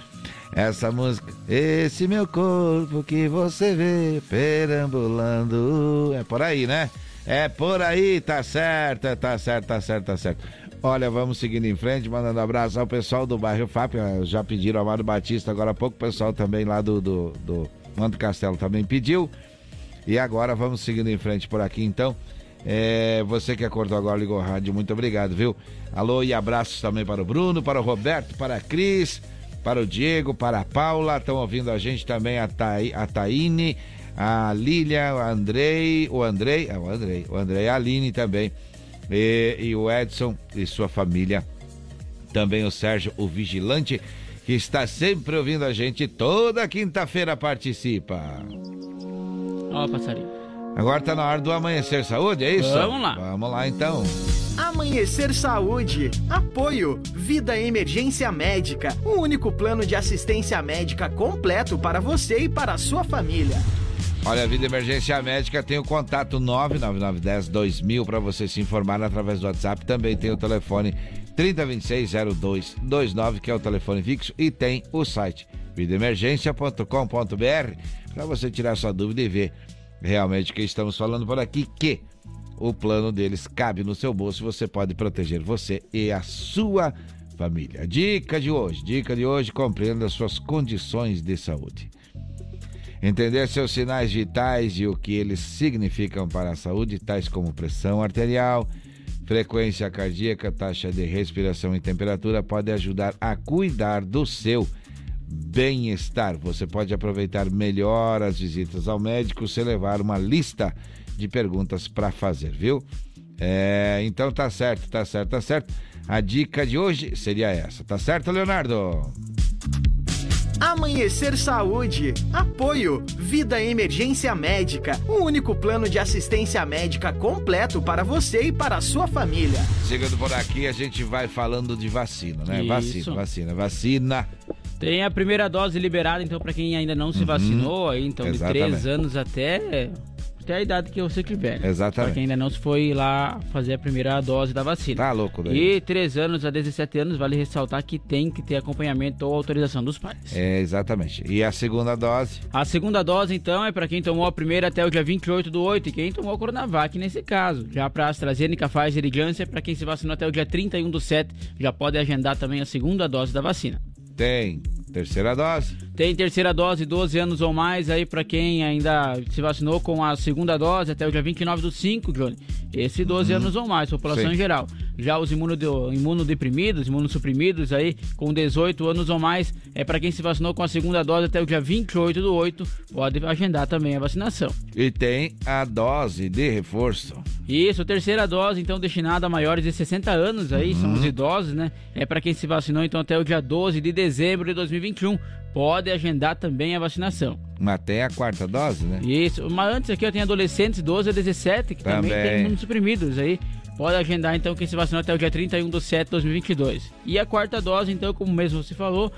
Essa música, esse meu corpo que você vê perambulando. É por aí, né? É por aí, tá certo, tá certo, tá certo, tá certo. Olha, vamos seguindo em frente, mandando abraço ao pessoal do bairro FAP. eh, Já pediram Amado Batista agora há pouco, o pessoal também lá do, do, do Manto Castelo também pediu. E agora vamos seguindo em frente por aqui, então. É, você que acordou agora, ligou rádio, muito obrigado, viu? Alô e abraços também para o Bruno, para o Roberto, para a Cris, para o Diego, para a Paula. Estão ouvindo a gente também, a, Thaí, a Taine, a Lília, o Andrei, o Andrei, é o Andrei, o Andrei, a Aline também. E, e o Edson e sua família. Também o Sérgio, o Vigilante, que está sempre ouvindo a gente. Toda quinta-feira participa. Ó, passarinho. Agora tá na hora do Amanhecer Saúde, é isso? Vamos lá. Vamos lá então. Amanhecer Saúde. Apoio. Vida Emergência Médica. O único plano de assistência médica completo para você e para a sua família. Olha, a Vida Emergência Médica tem o contato 99910-2000 para você se informar através do WhatsApp. Também tem o telefone 3026-0229, que é o telefone fixo, e tem o site vidaemergência.com.br para você tirar sua dúvida e ver realmente que estamos falando por aqui, que o plano deles cabe no seu bolso você pode proteger você e a sua família. Dica de hoje, dica de hoje, compreenda as suas condições de saúde. Entender seus sinais vitais e o que eles significam para a saúde, tais como pressão arterial, frequência cardíaca, taxa de respiração e temperatura, pode ajudar a cuidar do seu bem-estar. Você pode aproveitar melhor as visitas ao médico se levar uma lista de perguntas para fazer, viu? É, então tá certo, tá certo, tá certo. A dica de hoje seria essa, tá certo, Leonardo? Amanhecer Saúde. Apoio. Vida Emergência Médica. O único plano de assistência médica completo para você e para a sua família. Chegando por aqui, a gente vai falando de vacina, né? Isso. Vacina, vacina, vacina. Tem a primeira dose liberada, então, pra quem ainda não se Uhum. vacinou, aí, então, de Exatamente. 3 anos até, até a idade que você tiver. né? Exatamente. Pra quem ainda não se foi lá fazer a primeira dose da vacina. Tá louco daí. E 3 anos a 17 anos, vale ressaltar que tem que ter acompanhamento ou autorização dos pais. É, exatamente. E a segunda dose? A segunda dose, então, é para quem tomou a primeira até o dia 28 do 8 e quem tomou a Coronavac nesse caso. Já para AstraZeneca, Pfizer e Janssen, para quem se vacinou até o dia 31 do 7, já pode agendar também a segunda dose da vacina. Tem. Terceira dose. Tem terceira dose, 12 anos ou mais aí para quem ainda se vacinou com a segunda dose até o dia 29 do 5, Johnny. Esse 12 uhum. anos ou mais, população Sim. em geral. Já os imunodeprimidos, imunossuprimidos aí com 18 anos ou mais, é para quem se vacinou com a segunda dose até o dia 28 do 8, pode agendar também a vacinação. E tem a dose de reforço. Isso, terceira dose, então, destinada a maiores de 60 anos aí, uhum. são os idosos, né? É para quem se vacinou, então, até o dia 12 de dezembro de 2021. Pode agendar também a vacinação. Mas tem a quarta dose, né? Isso, mas antes aqui eu tenho adolescentes 12 a 17, que também, também tem imunossuprimidos aí. Pode agendar então quem se vacinou até o dia 31 de 7 de 2022. E a quarta dose, então, como mesmo você falou,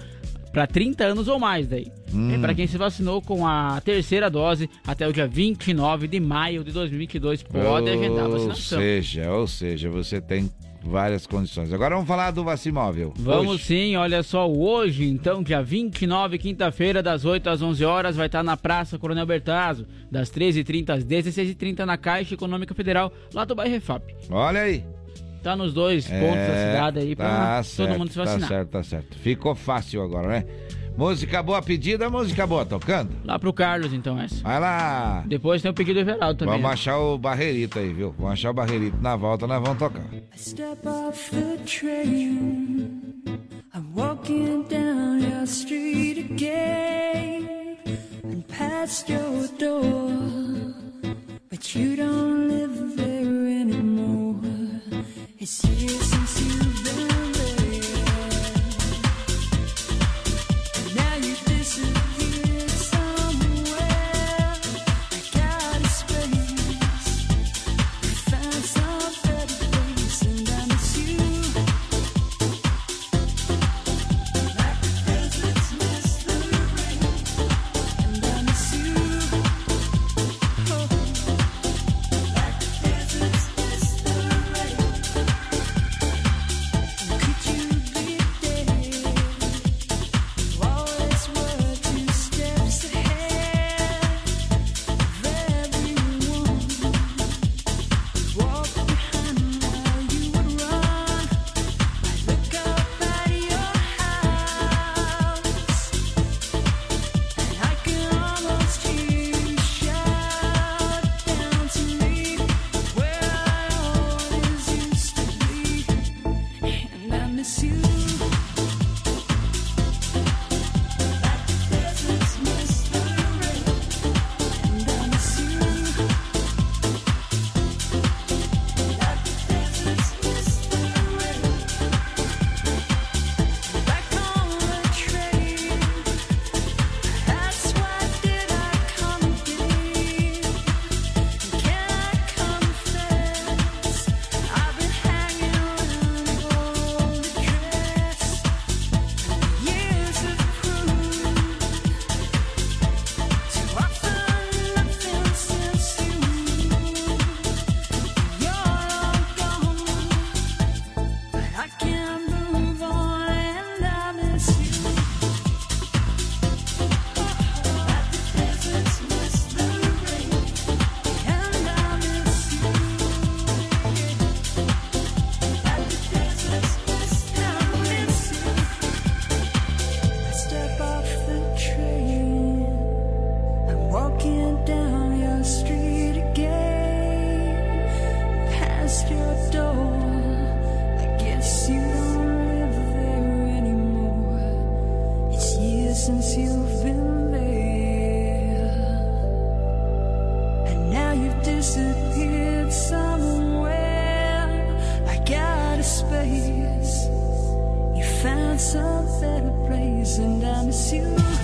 para 30 anos ou mais daí. Hum. É para quem se vacinou com a terceira dose até o dia 29 de maio de 2022 pode ou agendar a vacinação. Ou seja, ou seja, você tem várias condições. Agora vamos falar do Vacimóvel. Vamos hoje. sim, olha só, hoje, então, dia 29, quinta-feira, das 8 às 11 horas, vai estar na Praça Coronel Bertazzo, das 13h30 às 16h30 na Caixa Econômica Federal, lá do bairro Refap. Olha aí. Tá nos dois é, pontos da cidade aí pra tá todo mundo se vacinar. Tá certo, tá certo. Ficou fácil agora, né? Música boa pedida, música boa tocando? Lá pro Carlos, então, essa. Vai lá. Depois tem o pedido do Everaldo também. Vamos né? achar o Barreirito aí, viu? Vamos achar o Barreirito. Na volta nós vamos tocar. step off the train I'm walking down your street again And past your door But you don't live there anymore It's years since you've been sunset a place and I miss you.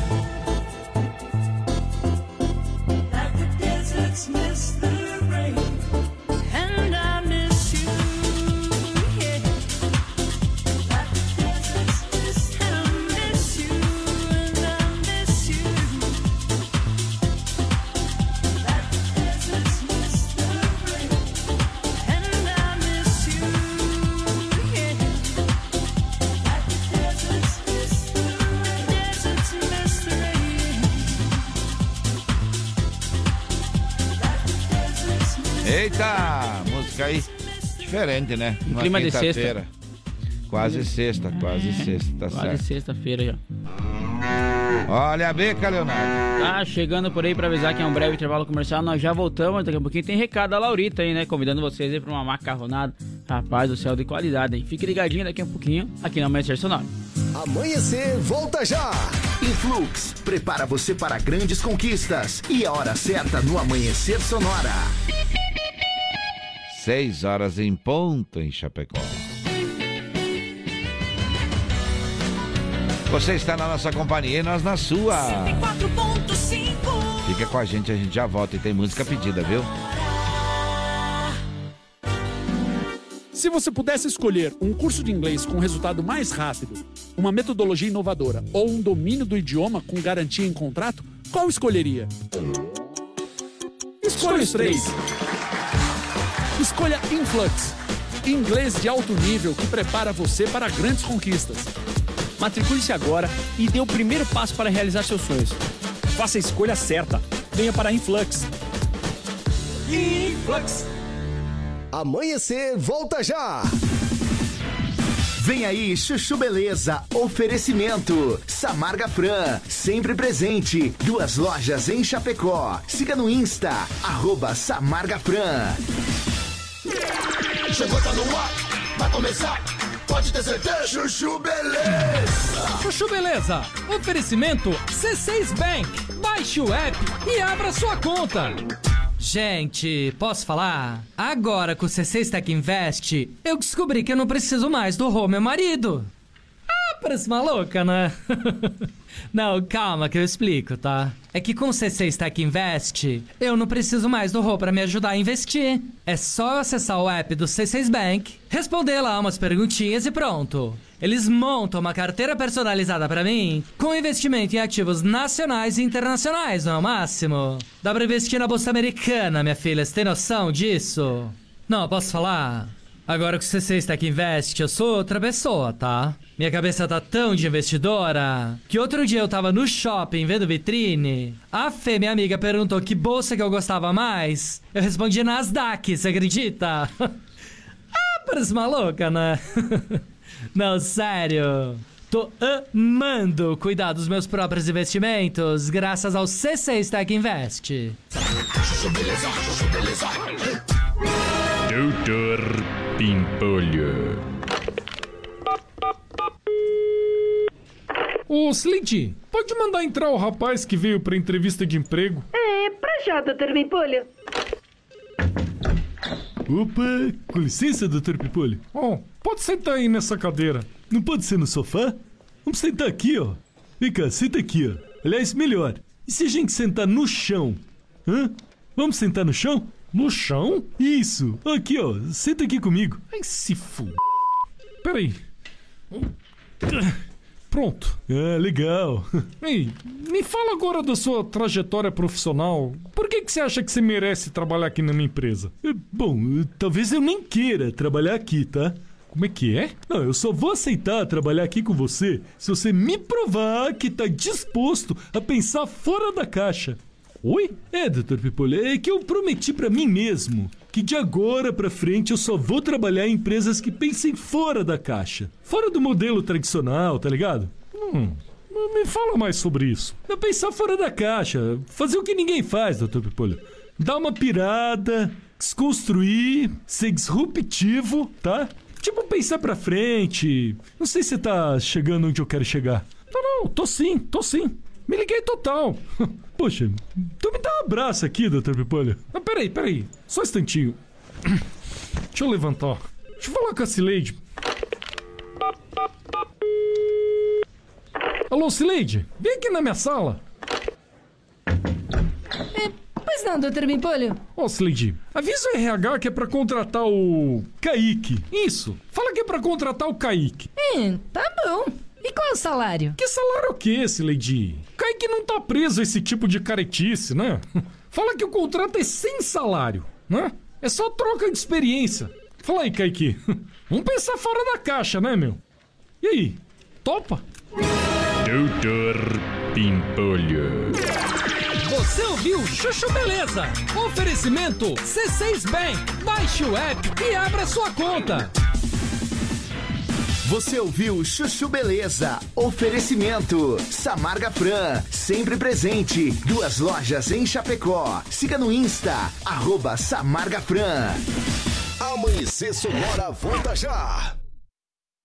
Diferente, né? Um clima de sexta. Quase sexta, quase é, sexta, tá quase sexta-feira já. Olha a beca, Leonardo. Tá chegando por aí pra avisar que é um breve intervalo comercial. Nós já voltamos. Daqui a pouquinho tem recado da Laurita aí, né? Convidando vocês aí pra uma macarronada. Rapaz do céu, de qualidade, hein? Fique ligadinho daqui a pouquinho aqui no Amanhecer Sonoro. Amanhecer, volta já! Influx, prepara você para grandes conquistas. E a hora certa no Amanhecer Sonora. 6 horas em ponto em Chapecó. Você está na nossa companhia e nós na sua. 104.5 Fica com a gente, a gente já volta e tem música pedida, viu? Se você pudesse escolher um curso de inglês com resultado mais rápido, uma metodologia inovadora ou um domínio do idioma com garantia em contrato, qual escolheria? Escolha os três. Escolha Influx, inglês de alto nível que prepara você para grandes conquistas. Matricule-se agora e dê o primeiro passo para realizar seus sonhos. Faça a escolha certa. Venha para Influx. Influx. Amanhecer, volta já! Vem aí, Chuchu Beleza, oferecimento. Samarga Fran, sempre presente. Duas lojas em Chapecó. Siga no Insta, arroba Samarga Fran. Chegou, tá no ar, vai começar. Pode ter certeza. Chuchu Beleza. Chuchu Beleza. Oferecimento C6 Bank. Baixe o app e abra sua conta. Gente, posso falar? Agora com o C6 Tech Invest, eu descobri que eu não preciso mais do Rô, meu marido. Parece maluca, né? não, calma que eu explico, tá? É que com o C6 Tech Invest, eu não preciso mais do Rô pra me ajudar a investir. É só acessar o app do C6 Bank, responder lá umas perguntinhas e pronto. Eles montam uma carteira personalizada pra mim, com investimento em ativos nacionais e internacionais, não é o máximo? Dá pra investir na bolsa americana, minha filha, você tem noção disso? Não, posso falar? Agora que o C6 Tech Invest, eu sou outra pessoa, tá? Minha cabeça tá tão de investidora que outro dia eu tava no shopping vendo vitrine. A Fê, minha amiga, perguntou que bolsa que eu gostava mais. Eu respondi Nasdaq, você acredita? ah, parece maluca, né? Não, sério. Tô amando cuidar dos meus próprios investimentos graças ao C6 Tech Invest. Doutor Pimpolho. Ô, Slindy, pode mandar entrar o rapaz que veio pra entrevista de emprego? É, pra já, doutor Pimpolho. Opa, com licença, doutor Pipolho. Oh, pode sentar aí nessa cadeira. Não pode ser no sofá? Vamos sentar aqui, ó. Vem cá, senta aqui, ó. Aliás, melhor. E se a gente sentar no chão? Hã? Vamos sentar no chão? No chão? Isso. Aqui, ó. Senta aqui comigo. Ai, se fu... Peraí. Pronto. Ah, legal. Ei, me fala agora da sua trajetória profissional. Por que, que você acha que você merece trabalhar aqui na minha empresa? Eh, Bom, talvez eu nem queira trabalhar aqui, tá? Como é que é? Não, eu só vou aceitar trabalhar aqui com você se você me provar que tá disposto a pensar fora da caixa. Oi? É, doutor Pipolho, é que eu prometi pra mim mesmo que de agora pra frente eu só vou trabalhar em empresas que pensem fora da caixa. Fora do modelo tradicional, tá ligado? Hum, me fala mais sobre isso. É pensar fora da caixa, fazer o que ninguém faz, doutor Pipolho. Dar uma pirada, desconstruir, ser disruptivo, tá? Tipo, pensar pra frente. Não sei se tá chegando onde eu quero chegar. Não, não, tô sim, tô sim. Me liguei total. Poxa, então me dá um abraço aqui, doutor Pipolho. Ah, peraí, peraí. Só um instantinho. Deixa eu levantar. Deixa eu falar com a Cileide. Alô, Cileide? Vem aqui na minha sala. Pois não, doutor Bimpolho. Ó, Cileide, avisa o RH que é pra contratar o Kaique. Isso. Fala que é pra contratar o Kaique. Hum, tá bom. E qual é o salário? Que salário o quê, Cileide? Kaique não tá preso a esse tipo de caretice, né? Fala que o contrato é sem salário, né? É só troca de experiência. Fala aí, Kaique. Vamos pensar fora da caixa, né, meu? E aí, topa? Doutor Pimpolho. Você ouviu Chuchu Beleza? Oferecimento C6 Bank. Baixe o app e abra sua conta. Você ouviu Chuchu Beleza? Oferecimento. Samarga Fran, sempre presente. Duas lojas em Chapecó. Siga no Insta, arroba Samarga Fran. Amanhecer Sonora volta já.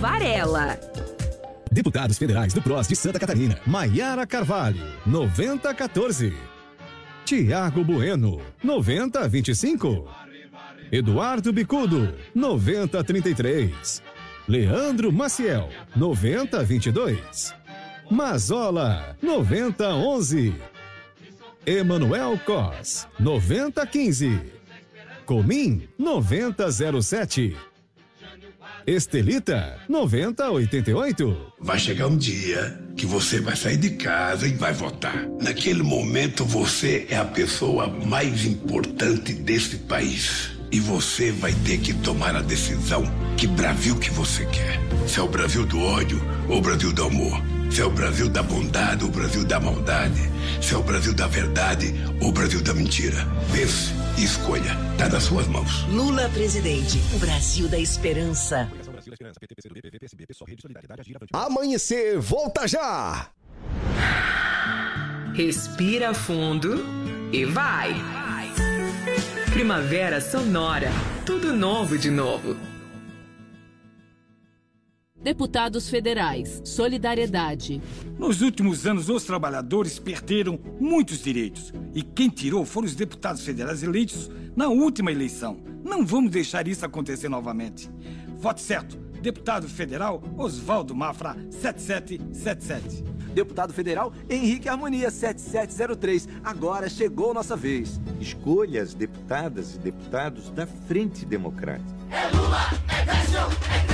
Varela. Deputados Federais do PROS de Santa Catarina. Maiara Carvalho, 9014. Tiago Bueno, 9025. Eduardo Bicudo, 9033. Leandro Maciel, 9022. Mazola, 9011. Emanuel Cos, 9015. Comim, 9007. Estelita, 9088. Vai chegar um dia que você vai sair de casa e vai votar. Naquele momento você é a pessoa mais importante desse país. E você vai ter que tomar a decisão que Brasil que você quer. Se é o Brasil do ódio ou o Brasil do amor. Se é o Brasil da bondade ou o Brasil da maldade. Se é o Brasil da verdade ou o Brasil da mentira. Pense e escolha. Tá nas suas mãos. Lula presidente, o Brasil da esperança. Amanhecer volta já. Respira fundo e vai. Primavera Sonora. Tudo novo de novo. Deputados federais, solidariedade. Nos últimos anos, os trabalhadores perderam muitos direitos. E quem tirou foram os deputados federais eleitos na última eleição. Não vamos deixar isso acontecer novamente. Vote certo. Deputado federal Oswaldo Mafra, 7777. Deputado federal Henrique Harmonia, 7703. Agora chegou nossa vez. Escolha as deputadas e deputados da Frente Democrática. É Lula, é Décio, é 13.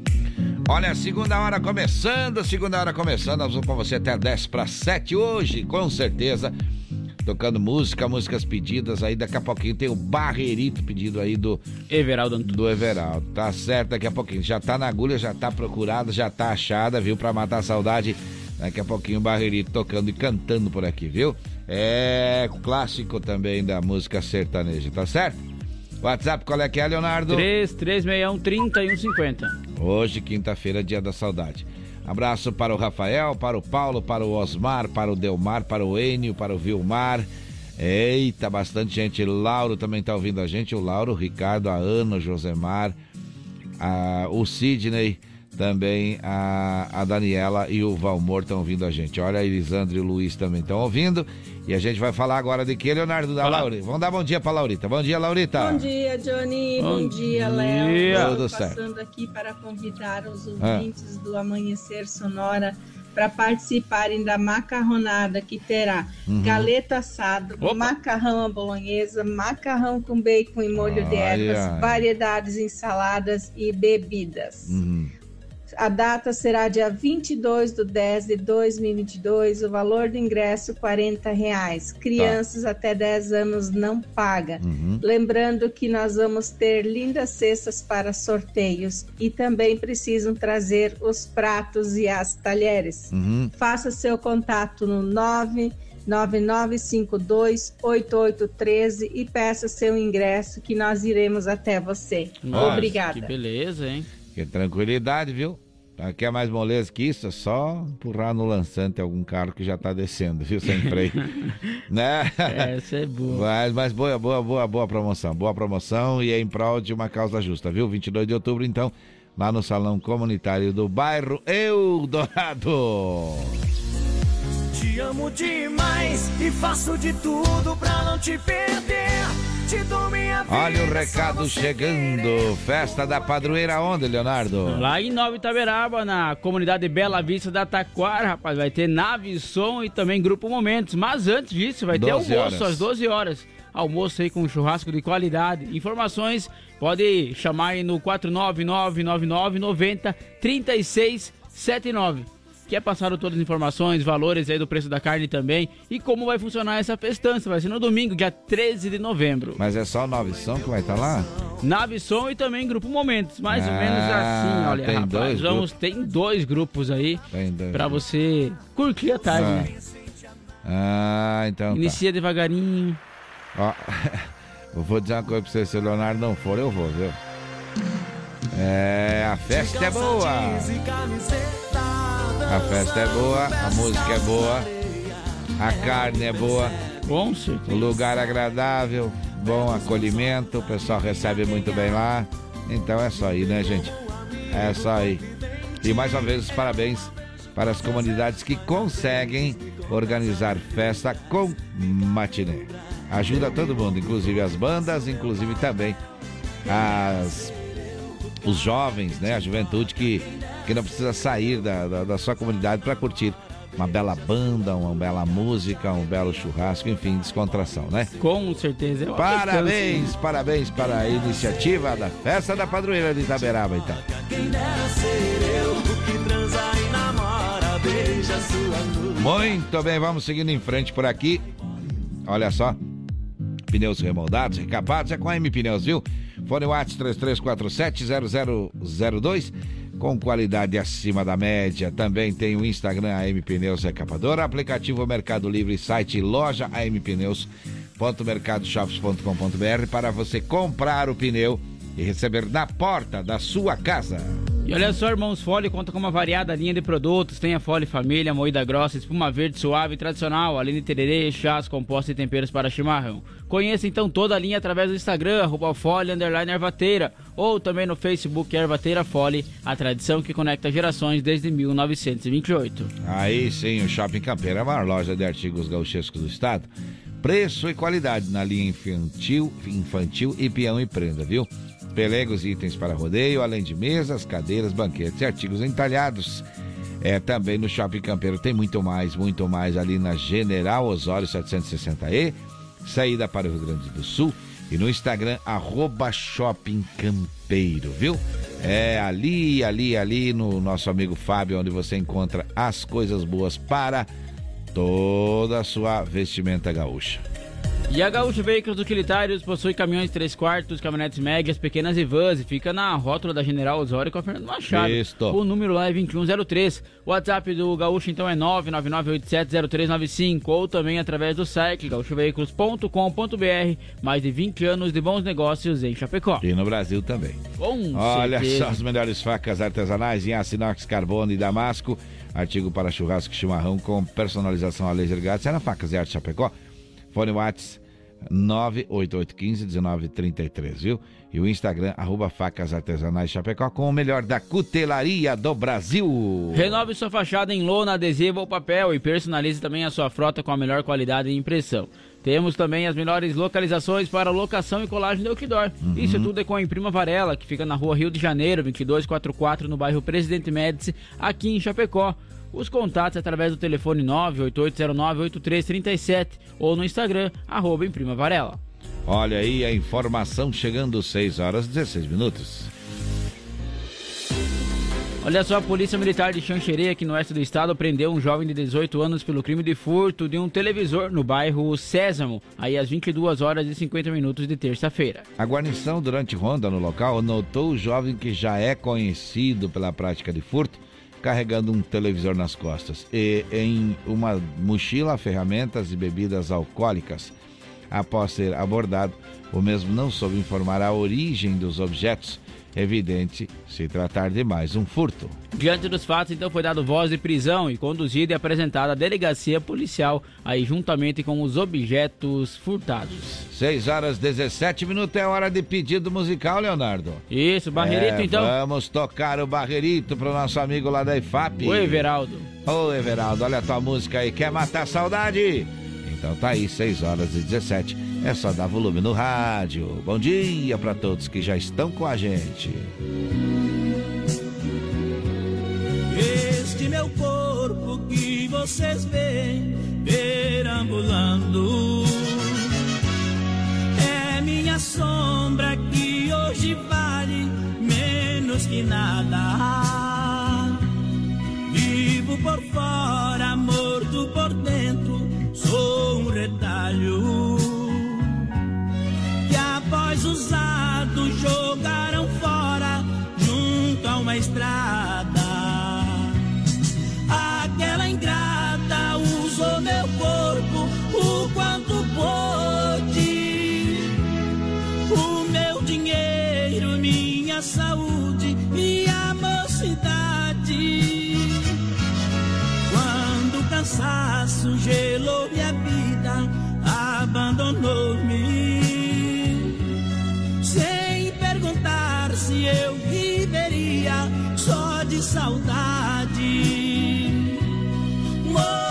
Olha, segunda hora começando, segunda hora começando. Nós vamos com você até 10 para 7 hoje, com certeza. Tocando música, músicas pedidas aí. Daqui a pouquinho tem o Barreirito pedido aí do Everaldo Do Everaldo. Tá certo, daqui a pouquinho. Já tá na agulha, já tá procurada, já tá achada, viu? Pra matar a saudade. Daqui a pouquinho o Barreirito tocando e cantando por aqui, viu? É clássico também da música sertaneja, tá certo? WhatsApp, qual é que é, Leonardo? 3361 3150. Hoje, quinta-feira, dia da saudade. Abraço para o Rafael, para o Paulo, para o Osmar, para o Delmar, para o Enio, para o Vilmar. Eita, bastante gente. Lauro também está ouvindo a gente. O Lauro, o Ricardo, a Ana, o Josemar, a, o Sidney, também a, a Daniela e o Valmor estão ouvindo a gente. Olha, a Elisandro e o Luiz também estão ouvindo. E a gente vai falar agora de que, Leonardo da Laurita. Vamos dar bom dia para Laurita. Bom dia, Laurita. Bom dia, Johnny. Bom Bom, dia. Léo. Tudo Estou certo. passando aqui para convidar os Ah. ouvintes do Amanhecer Sonora para participarem da macarronada que terá Uhum. galeto assado, macarrão à bolonhesa, macarrão com bacon e molho de Ai, ervas, ai. variedades em saladas e bebidas. Uhum. A data será dia 22 de 10 de 2022. O valor do ingresso 40 reais. Crianças até 10 anos não paga. Uhum. Lembrando que nós vamos ter lindas cestas para sorteios e também precisam trazer os pratos e as talheres. Uhum. Faça seu contato no 999528813 e peça seu ingresso que nós iremos até você. Nossa, Obrigada. Que beleza, hein? Que tranquilidade, viu? Aqui é mais moleza que isso, é só empurrar no lançante algum carro que já tá descendo, viu? Sem freio. né? Essa é boa. Mas, mas boa, boa, boa, boa promoção. Boa promoção e é em prol de uma causa justa, viu? 22 de outubro, então, lá no Salão Comunitário do Bairro Eldorado. Te amo demais e faço de tudo pra não te perder. Te dou minha vida. Olha o recado chegando. Festa da padroeira onde, Leonardo? Lá em Nova Itaberaba, na comunidade Bela Vista da Taquara, rapaz, vai ter nave, som e também grupo Momentos. Mas antes disso, vai ter 12 almoço horas. às 12 horas. Almoço aí com churrasco de qualidade. Informações, pode chamar aí no 4999990 3679. Que é passaram todas as informações, valores aí do preço da carne também e como vai funcionar essa festança. Vai ser no domingo, dia 13 de novembro. Mas é só nove som que vai estar lá? Nave Som e também Grupo Momentos, mais ou Ah, menos assim, olha, tem rapaz, dois vamos, tem dois grupos aí grupos. você curtir a tarde, Ah. né? Ah, então. tá. Inicia devagarinho. Ó, eu vou dizer uma coisa pra você, se o Leonardo não for, eu vou, viu? É, a festa é boa. A festa é boa, a música é boa, a carne é boa. Certeza. O lugar agradável, bom acolhimento, o pessoal recebe muito bem lá. Então é só aí, né, gente? É só aí. E mais uma vez, parabéns para as comunidades que conseguem organizar festa com matinê. Ajuda todo mundo, inclusive as bandas, inclusive também as os jovens, né, a juventude que, que não precisa sair da, da, da sua comunidade para curtir uma bela banda, uma bela música, um belo churrasco, enfim, descontração, né? Com certeza. é Parabéns, festança. parabéns para a iniciativa da Festa da Padroeira de Itaberaba, então. Muito bem, vamos seguindo em frente por aqui. Olha só. Pneus remoldados, recapados, é com a M Pneus, viu? Fone Watts 33470002, com qualidade acima da média. Também tem o Instagram AM Pneus Recapadora, aplicativo Mercado Livre, site loja ampneus.mercadoshops.com.br para você comprar o pneu e receber na porta da sua casa. E olha só, irmãos, Fole conta com uma variada linha de produtos. Tem a Fole Família, moída grossa, espuma verde suave tradicional, além de tererê, chás, compostos e temperos para chimarrão. Conheça então toda a linha através do Instagram, arroba Fole, Ervateira, ou também no Facebook Ervateira Fole, a tradição que conecta gerações desde 1928. Aí sim, o Shopping Campeiro é a maior loja de artigos gauchescos do estado. Preço e qualidade na linha infantil, infantil e peão e prenda, viu? Pelegos e itens para rodeio, além de mesas, cadeiras, banquetes e artigos entalhados. É, também no Shopping Campeiro tem muito mais, muito mais ali na General Osório 760E, saída para o Rio Grande do Sul e no Instagram, arroba Shopping Campeiro, viu? É ali, ali, ali no nosso amigo Fábio, onde você encontra as coisas boas para toda a sua vestimenta gaúcha. E a Gaúcho Veículos Utilitários possui caminhões 3 quartos, caminhonetes médias, pequenas e vans e fica na rótula da General Osório com a Fernando Machado. Isto. O número lá é 2103. O WhatsApp do Gaúcho então é 999870395 ou também através do site gaúchoveículos.com.br. Mais de 20 anos de bons negócios em Chapecó. E no Brasil também. Com Olha certeza. só as melhores facas artesanais em aço inox, carbono e damasco. Artigo para churrasco e chimarrão com personalização a laser grátis. É na Facas e Arte Chapecó. Fone Whats 98815-1933, viu? E o Instagram, arroba Facas Artesanais Chapecó, com o melhor da cutelaria do Brasil. Renove sua fachada em lona, adesivo ou papel e personalize também a sua frota com a melhor qualidade de impressão. Temos também as melhores localizações para locação e colagem de outdoor. Isso tudo é com a Imprima Varela, que fica na rua Rio de Janeiro, 2244, no bairro Presidente Médici, aqui em Chapecó. Os contatos através do telefone 98809-8337 ou no Instagram, arroba Imprima Varela. Olha aí a informação chegando 6 horas e 16 minutos. Olha só, a Polícia Militar de Xanxerê, aqui no oeste do estado, prendeu um jovem de 18 anos pelo crime de furto de um televisor no bairro Sésamo, aí às 22 horas e 50 minutos de terça-feira. A guarnição, durante ronda no local, notou o jovem que já é conhecido pela prática de furto, carregando um televisor nas costas e em uma mochila, ferramentas e bebidas alcoólicas. Após ser abordado, o mesmo não soube informar a origem dos objetos, evidente se tratar de mais um furto. Diante dos fatos, então foi dado voz de prisão e conduzido e apresentado à delegacia policial, aí juntamente com os objetos furtados. 6 horas 17 minutos é hora de pedido musical, Leonardo. Isso, Barreirito É, então. Vamos tocar o Barreirito pro nosso amigo lá da IFAP. Oi, Everaldo. Ô, Everaldo, olha a tua música aí. Quer matar a saudade? Então tá aí, 6 horas e 17. É só dar volume no rádio. Bom dia pra todos que já estão com a gente. Este meu corpo que vocês veem perambulando é minha sombra que hoje vale menos que nada. Vivo por fora, morto por dentro, sou um retalho que após usado jogaram fora junto a uma estrada. Aquela ingrata usou meu corpo o quanto pôde. O meu dinheiro, minha saúde, minha mocidade. Cansaço gelou minha vida, abandonou-me. Sem perguntar se eu viveria só de saudade. Morto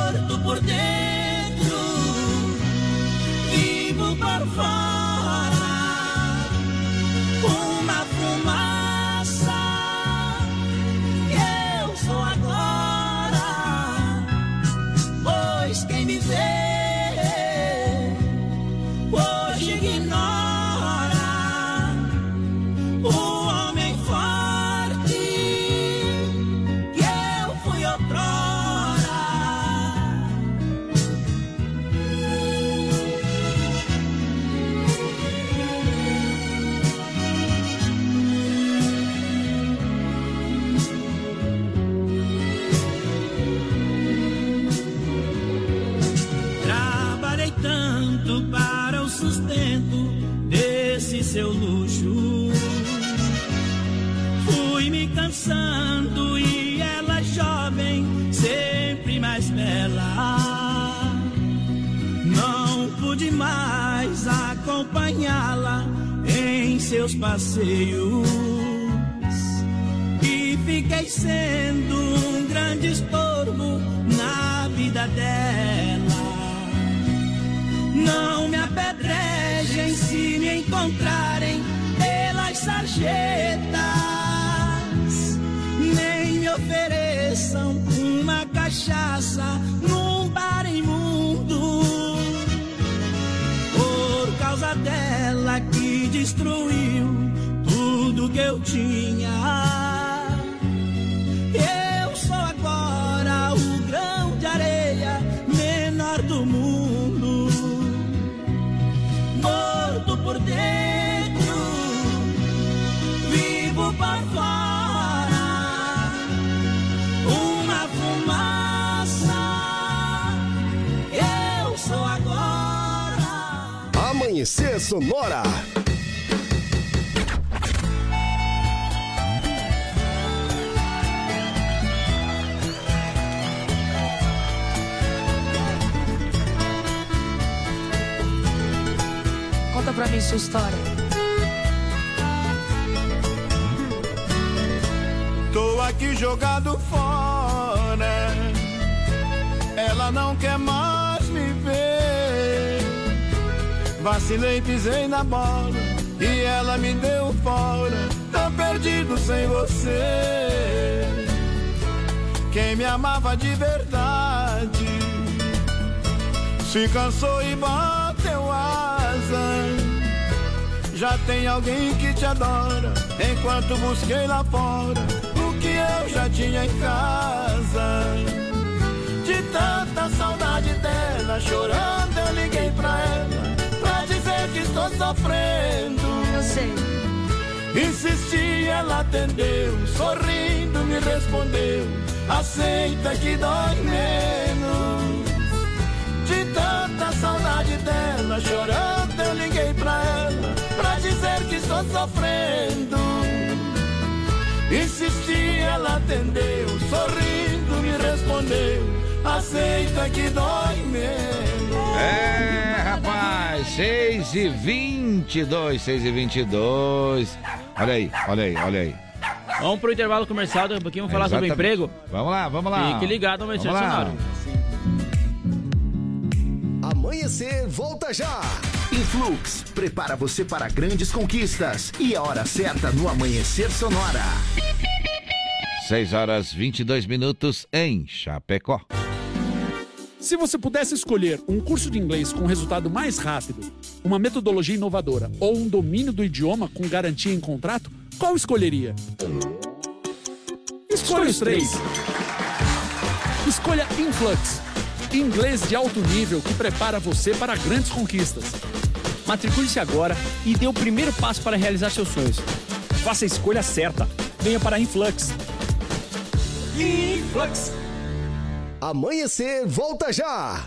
em seus passeios e fiquei sendo um grande estorvo na vida dela. Não me apedrejem se me encontrarem pelas sarjetas, nem me ofereçam uma cachaça num bar imundo. Por causa dela que destruiu que eu tinha. Eu sou agora o grão de areia menor do mundo, morto por dentro, vivo por fora, uma fumaça. Eu sou agora. Amanhecer Sonora. Pra mim sua história. Tô aqui jogado fora. Ela não quer mais me ver. Vacilei, pisei na bola. E ela me deu fora. Tô perdido sem você. Quem me amava de verdade se cansou e bateu Já tem alguém que te adora. Enquanto busquei lá fora o que eu já tinha em casa. De tanta saudade dela, chorando, eu liguei pra ela. Pra dizer que estou sofrendo. Eu sei. Insisti, ela atendeu, sorrindo me respondeu. Aceita que dói menos. De tanta saudade dela, chorando, eu liguei pra ela. Pra dizer que estou sofrendo. Insisti, ela atendeu, sorrindo me respondeu. Aceita que dói menos. É, rapaz, 6 e 22, 6 e 22. Olha aí, olha aí, olha aí. Vamos pro intervalo comercial, daqui a pouquinho vamos falar sobre Exatamente. emprego. Vamos lá, vamos lá. Fique ligado lá. Sonoro. Amanhecer, volta já. Influx prepara você para grandes conquistas e a hora certa no Amanhecer Sonora. 6 horas 22 minutos em Chapecó. Se você pudesse escolher um curso de inglês com resultado mais rápido, uma metodologia inovadora ou um domínio do idioma com garantia em contrato, qual escolheria? Escolha os três. Escolha Influx. Inglês de alto nível que prepara você para grandes conquistas. Matricule-se agora e dê o primeiro passo para realizar seus sonhos. Faça a escolha certa. Venha para Influx. Influx. Amanhecer, volta já.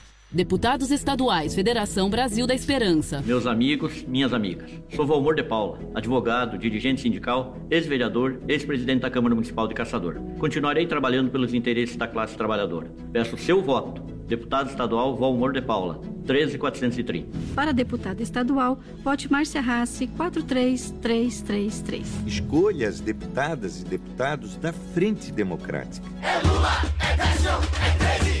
Deputados Estaduais, Federação Brasil da Esperança. Meus amigos, minhas amigas. Sou Valmor de Paula, advogado, dirigente sindical, ex-vereador, ex-presidente da Câmara Municipal de Caçador. Continuarei trabalhando pelos interesses da classe trabalhadora. Peço seu voto Deputado estadual Valmor de Paula, 13430. Para deputado estadual, vote Márcia Rassi, 43333. Escolha as deputadas e deputados da Frente Democrática. É Lula, é Décio, é 13.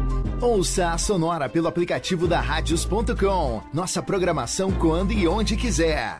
Ouça a Sonora pelo aplicativo da Radios.com. Nossa programação quando e onde quiser.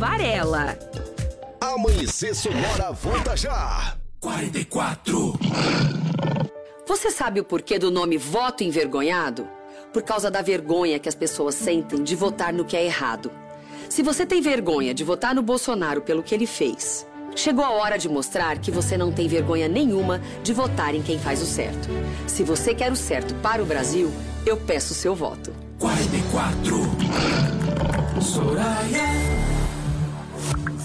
Amanhecer Sonora volta já. 44. Você sabe o porquê do nome voto envergonhado? Por causa da vergonha que as pessoas sentem de votar no que é errado. Se você tem vergonha de votar no Bolsonaro pelo que ele fez, chegou a hora de mostrar que você não tem vergonha nenhuma de votar em quem faz o certo. Se você quer o certo para o Brasil, eu peço seu voto. 44. Soraya.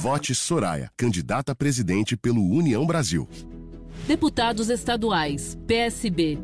Vote Soraya, candidata a presidente pelo União Brasil. Deputados estaduais, PSB.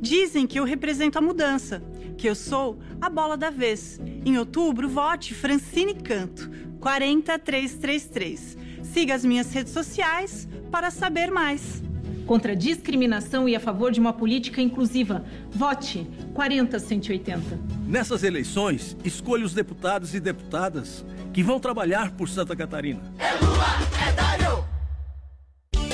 Dizem que eu represento a mudança, que eu sou a bola da vez. Em outubro, vote Francine Canto, 40333. Siga as minhas redes sociais para saber mais. Contra a discriminação e a favor de uma política inclusiva. Vote 40180. Nessas eleições, escolha os deputados e deputadas que vão trabalhar por Santa Catarina. É Lula, é Dário!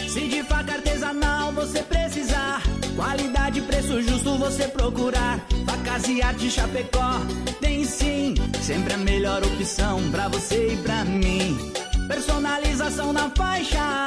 Se de faca artesanal você precisar, qualidade e preço justo você procurar. Facas e arte Chapecó, tem sim, sempre a melhor opção pra você e pra mim. Personalização na faixa,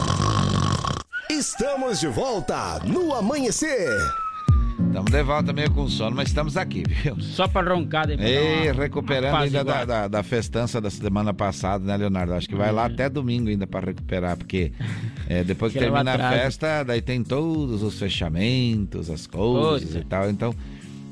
Estamos de volta no amanhecer. Estamos de volta meio com sono, mas estamos aqui, viu? Só para roncar depois. E recuperando uma ainda da, da, da, festança da semana passada, né, Leonardo? Acho que vai lá até domingo ainda para recuperar, porque é, depois que termina a festa, daí tem todos os fechamentos, as coisas e tal. Então,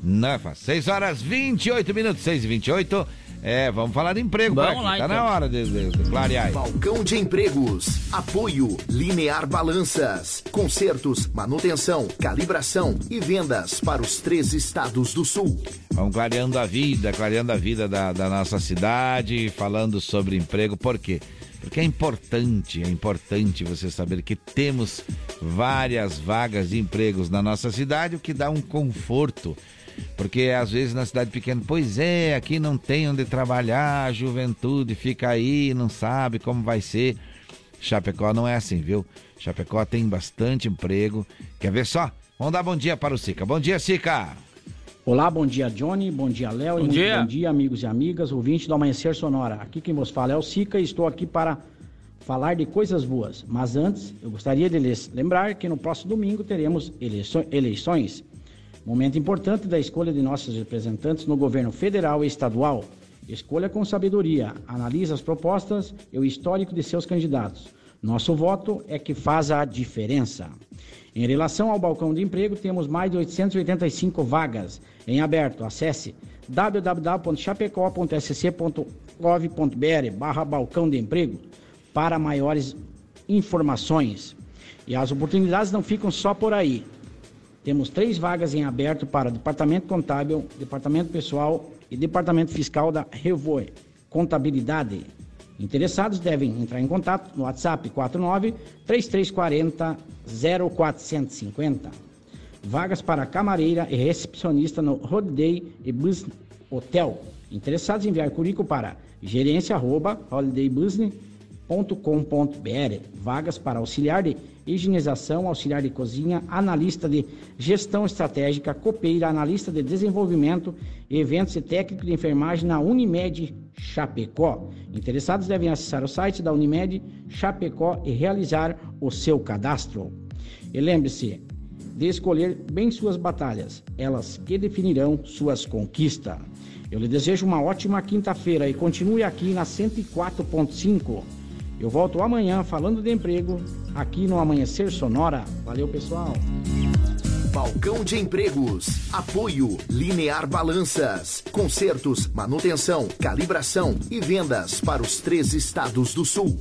não é fácil. 6 horas 28 minutos, 6 e 28 é, vamos falar de emprego vamos aqui. Lá, tá então. na hora de, de, de clarear. Balcão de empregos. Apoio Linear Balanças. Consertos, manutenção, calibração e vendas para os três estados do sul. Vamos clareando a vida, clareando a vida da, da nossa cidade, falando sobre emprego. Por quê? Porque é importante, é importante você saber que temos várias vagas de empregos na nossa cidade, o que dá um conforto porque às vezes na cidade pequena, pois é, aqui não tem onde trabalhar, a juventude fica aí, não sabe como vai ser. Chapecó não é assim, viu? Chapecó tem bastante emprego. Quer ver só? Vamos dar bom dia para o Sica. Bom dia, Sica! Olá, bom dia, Johnny. Bom dia, Léo. Bom, dia. bom dia, amigos e amigas, ouvintes do Amanhecer Sonora. Aqui quem vos fala é o Sica e estou aqui para falar de coisas boas. Mas antes, eu gostaria de lhes lembrar que no próximo domingo teremos eleições Momento importante da escolha de nossos representantes no governo federal e estadual. Escolha com sabedoria, analise as propostas e o histórico de seus candidatos. Nosso voto é que faz a diferença. Em relação ao balcão de emprego, temos mais de 885 vagas em aberto. Acesse www.chapecó.sc.gov.br barra balcão de emprego para maiores informações. E as oportunidades não ficam só por aí. Temos três vagas em aberto para departamento contábil, departamento pessoal e Departamento Fiscal da Revoe Contabilidade. Interessados devem entrar em contato no WhatsApp 49 3340 0450. Vagas para camareira e recepcionista no Holiday e Hotel. Interessados em enviar currículo para gerência@holidaybusiness.com.br. Vagas para auxiliar de higienização, auxiliar de cozinha, analista de gestão estratégica, copeira, analista de desenvolvimento, eventos e técnico de enfermagem na Unimed Chapecó. Interessados devem acessar o site da Unimed Chapecó e realizar o seu cadastro. E lembre-se de escolher bem suas batalhas, elas que definirão suas conquistas. Eu lhe desejo uma ótima quinta-feira e continue aqui na 104.5. Eu volto amanhã falando de emprego aqui no Amanhecer Sonora. Valeu, pessoal. Balcão de Empregos. Apoio Linear Balanças. Consertos, manutenção, calibração e vendas para os três estados do sul.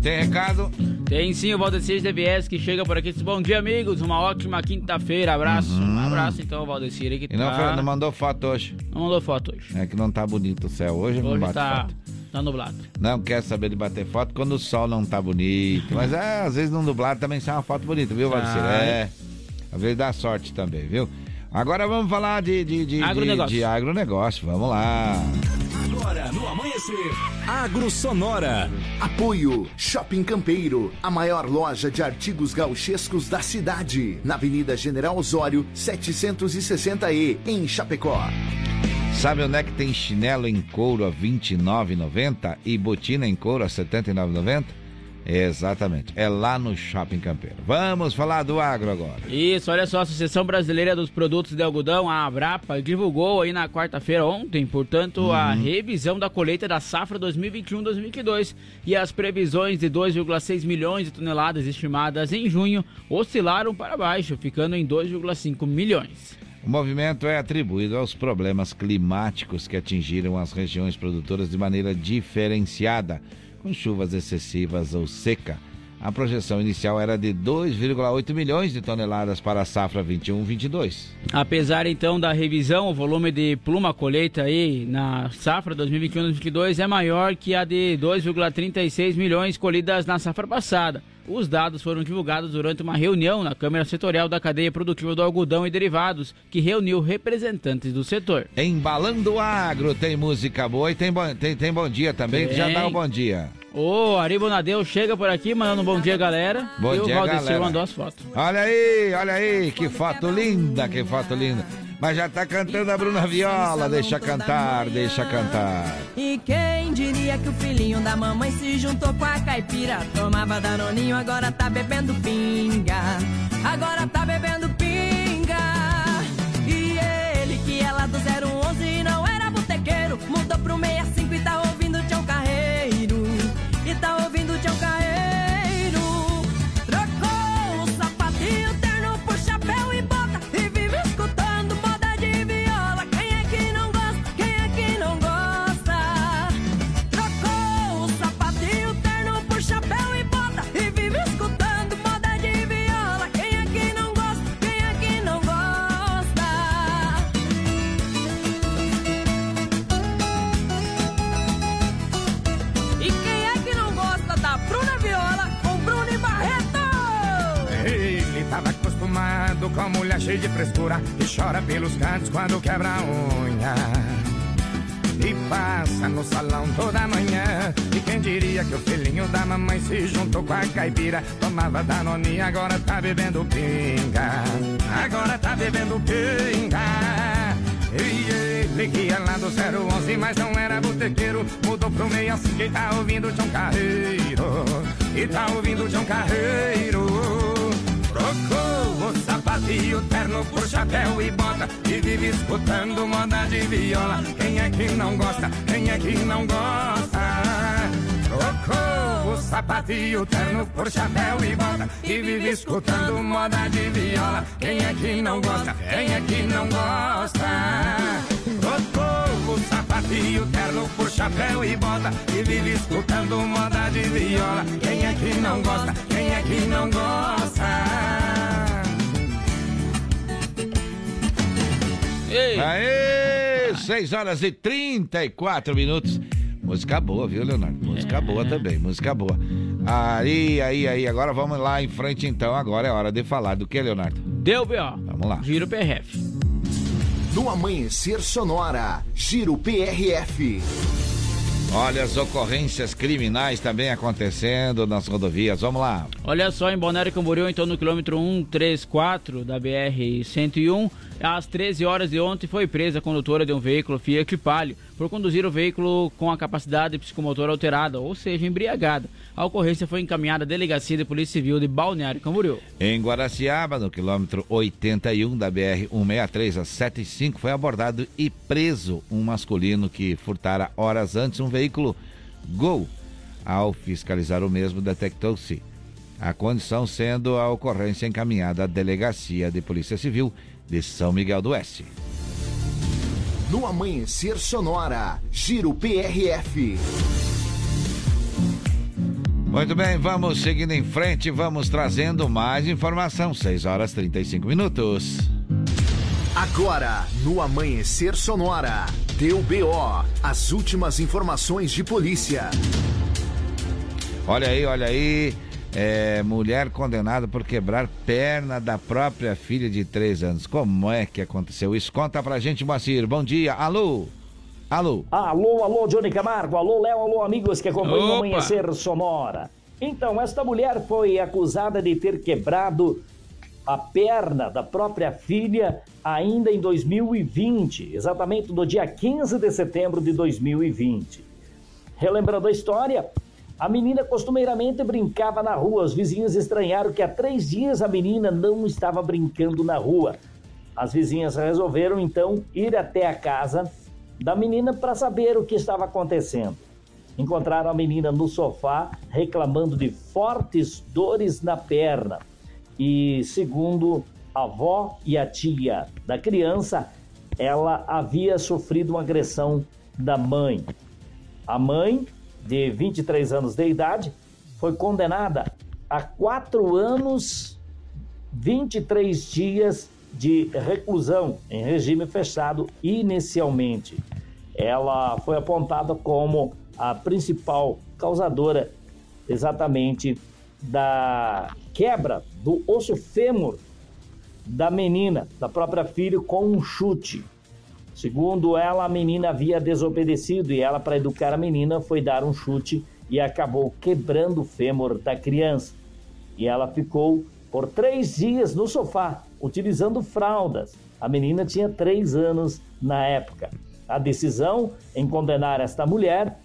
Tem recado? Tem sim, o Valdecir DBS que chega por aqui. Bom dia, amigos. Uma ótima quinta-feira. Abraço. Uhum. Um abraço, então, Valdecir. Que E não, tá... não mandou foto hoje. Não mandou foto hoje. É que não tá bonito o céu hoje, não Hoje bate tá, foto. Tá nublado. Não quer saber de bater foto quando o sol não tá bonito. Mas é, às vezes no nublado também sai uma foto bonita, viu, Valdecir? Sai. É. Às vezes dá sorte também, viu? Agora vamos falar de, de, de, Agronegócio. de, de agronegócio. Vamos lá. Agora no Amanhecer. Agro Sonora. Apoio Shopping Campeiro, a maior loja de artigos gauchescos da cidade. Na Avenida General Osório, 760E, em Chapecó. Sabe onde é que tem chinelo em couro a R$ 29,90 e botina em couro a R$ 79,90? Exatamente, é lá no Shopping Campeiro. Vamos falar do agro agora. Isso, olha só, a Associação Brasileira dos Produtos de Algodão, a Abrapa, divulgou aí na quarta-feira ontem, portanto, a Uhum. revisão da colheita da safra 2021-2022 e as previsões de 2,6 milhões de toneladas estimadas em junho oscilaram para baixo, ficando em 2,5 milhões. O movimento é atribuído aos problemas climáticos que atingiram as regiões produtoras de maneira diferenciada, com chuvas excessivas ou seca. A projeção inicial era de 2,8 milhões de toneladas para a safra 21-22. Apesar então da revisão, o volume de pluma colheita aí na safra 2021-2022 é maior que a de 2,36 milhões colhidas na safra passada. Os dados foram divulgados durante uma reunião na Câmara Setorial da Cadeia Produtiva do Algodão e Derivados, que reuniu representantes do setor. Embalando o agro, tem música boa e tem, bom- tem, tem bom dia também. Tem. Já dá o bom dia. Ô, Ari Bonadeu chega por aqui mandando um bom dia, galera. Bom e dia, o Valdecir galera. mandou as fotos. Olha aí, olha aí, que foto linda, que foto linda. Mas já tá cantando a Bruna Viola, deixa cantar, deixa cantar. E quem diria que o filhinho da mamãe se juntou com a caipira? Tomava danoninho, agora tá bebendo pinga. Agora tá bebendo bebendo pinga. Agora tá bebendo pinga. E ele que ia lá do 011, mas não era botequeiro Mudou pro meio assim que tá ouvindo Tião Carreiro E tá ouvindo Tião Carreiro Trocou o sapato e o terno por chapéu e bota E vive escutando moda de viola Quem é que não gosta? Quem é que não gosta? Trocou o sapato e o terno por chapéu e bota E vive escutando moda de viola Quem é que não gosta? Quem é que não gosta? Trocou o sapato e o terno por chapéu e bota E vive escutando moda de viola Quem é que não gosta? Quem é que não gosta? Aê, 6 horas e 34 minutos. Música boa, viu, Leonardo? Música É. boa também, música boa. Aí, aí, aí, agora vamos lá em frente então. Agora é hora de falar do que, Leonardo? Deu B.O. Vamos lá. Giro PRF. No Amanhecer Sonora, Giro PRF. Olha as ocorrências criminais também acontecendo nas rodovias. Vamos lá. Olha só, em Balneário Camboriú, então no quilômetro 134 da BR-101, às 13 horas de ontem foi presa a condutora de um veículo Fiat Palio por conduzir o veículo com a capacidade psicomotora alterada, ou seja, embriagada. A ocorrência foi encaminhada à Delegacia de Polícia Civil de Balneário Camboriú. Em Guaraciaba, no quilômetro 81 da BR-163, às 7 e 5 foi abordado e preso um masculino que furtara horas antes um veículo Gol. Ao fiscalizar o mesmo, detectou-se a condição sendo a ocorrência encaminhada à Delegacia de Polícia Civil de São Miguel do Oeste. No Amanhecer Sonora, Giro PRF. Muito bem, vamos seguindo em frente, vamos trazendo mais informação. 6 horas 35 minutos. Agora, no Amanhecer Sonora, deu BO, as últimas informações de polícia. Olha aí, olha aí. É, mulher condenada por quebrar perna da própria filha de 3 anos. Como é que aconteceu isso? Conta pra gente, Moacir. Bom dia. Alô? Alô? Alô, alô, Johnny Camargo. Alô, Léo, alô, amigos que acompanham o Opa! Amanhecer Sonora. Então, esta mulher foi acusada de ter quebrado a perna da própria filha ainda em 2020, exatamente no dia 15 de setembro de 2020. Relembrando a história, a menina costumeiramente brincava na rua. Os vizinhos estranharam que há três dias a menina não estava brincando na rua. As vizinhas resolveram então ir até a casa da menina para saber o que estava acontecendo. Encontraram a menina no sofá reclamando de fortes dores na perna. E segundo a avó e a tia da criança, ela havia sofrido uma agressão da mãe. A mãe, de 23 anos de idade, foi condenada a quatro anos, 23 dias de reclusão em regime fechado inicialmente. Ela foi apontada como a principal causadora exatamente da quebra do osso fêmur da menina, da própria filha, com um chute. Segundo ela, a menina havia desobedecido e ela, para educar a menina, foi dar um chute e acabou quebrando o fêmur da criança. E ela ficou por três dias no sofá, utilizando fraldas. A menina tinha três anos na época. A decisão em condenar esta mulher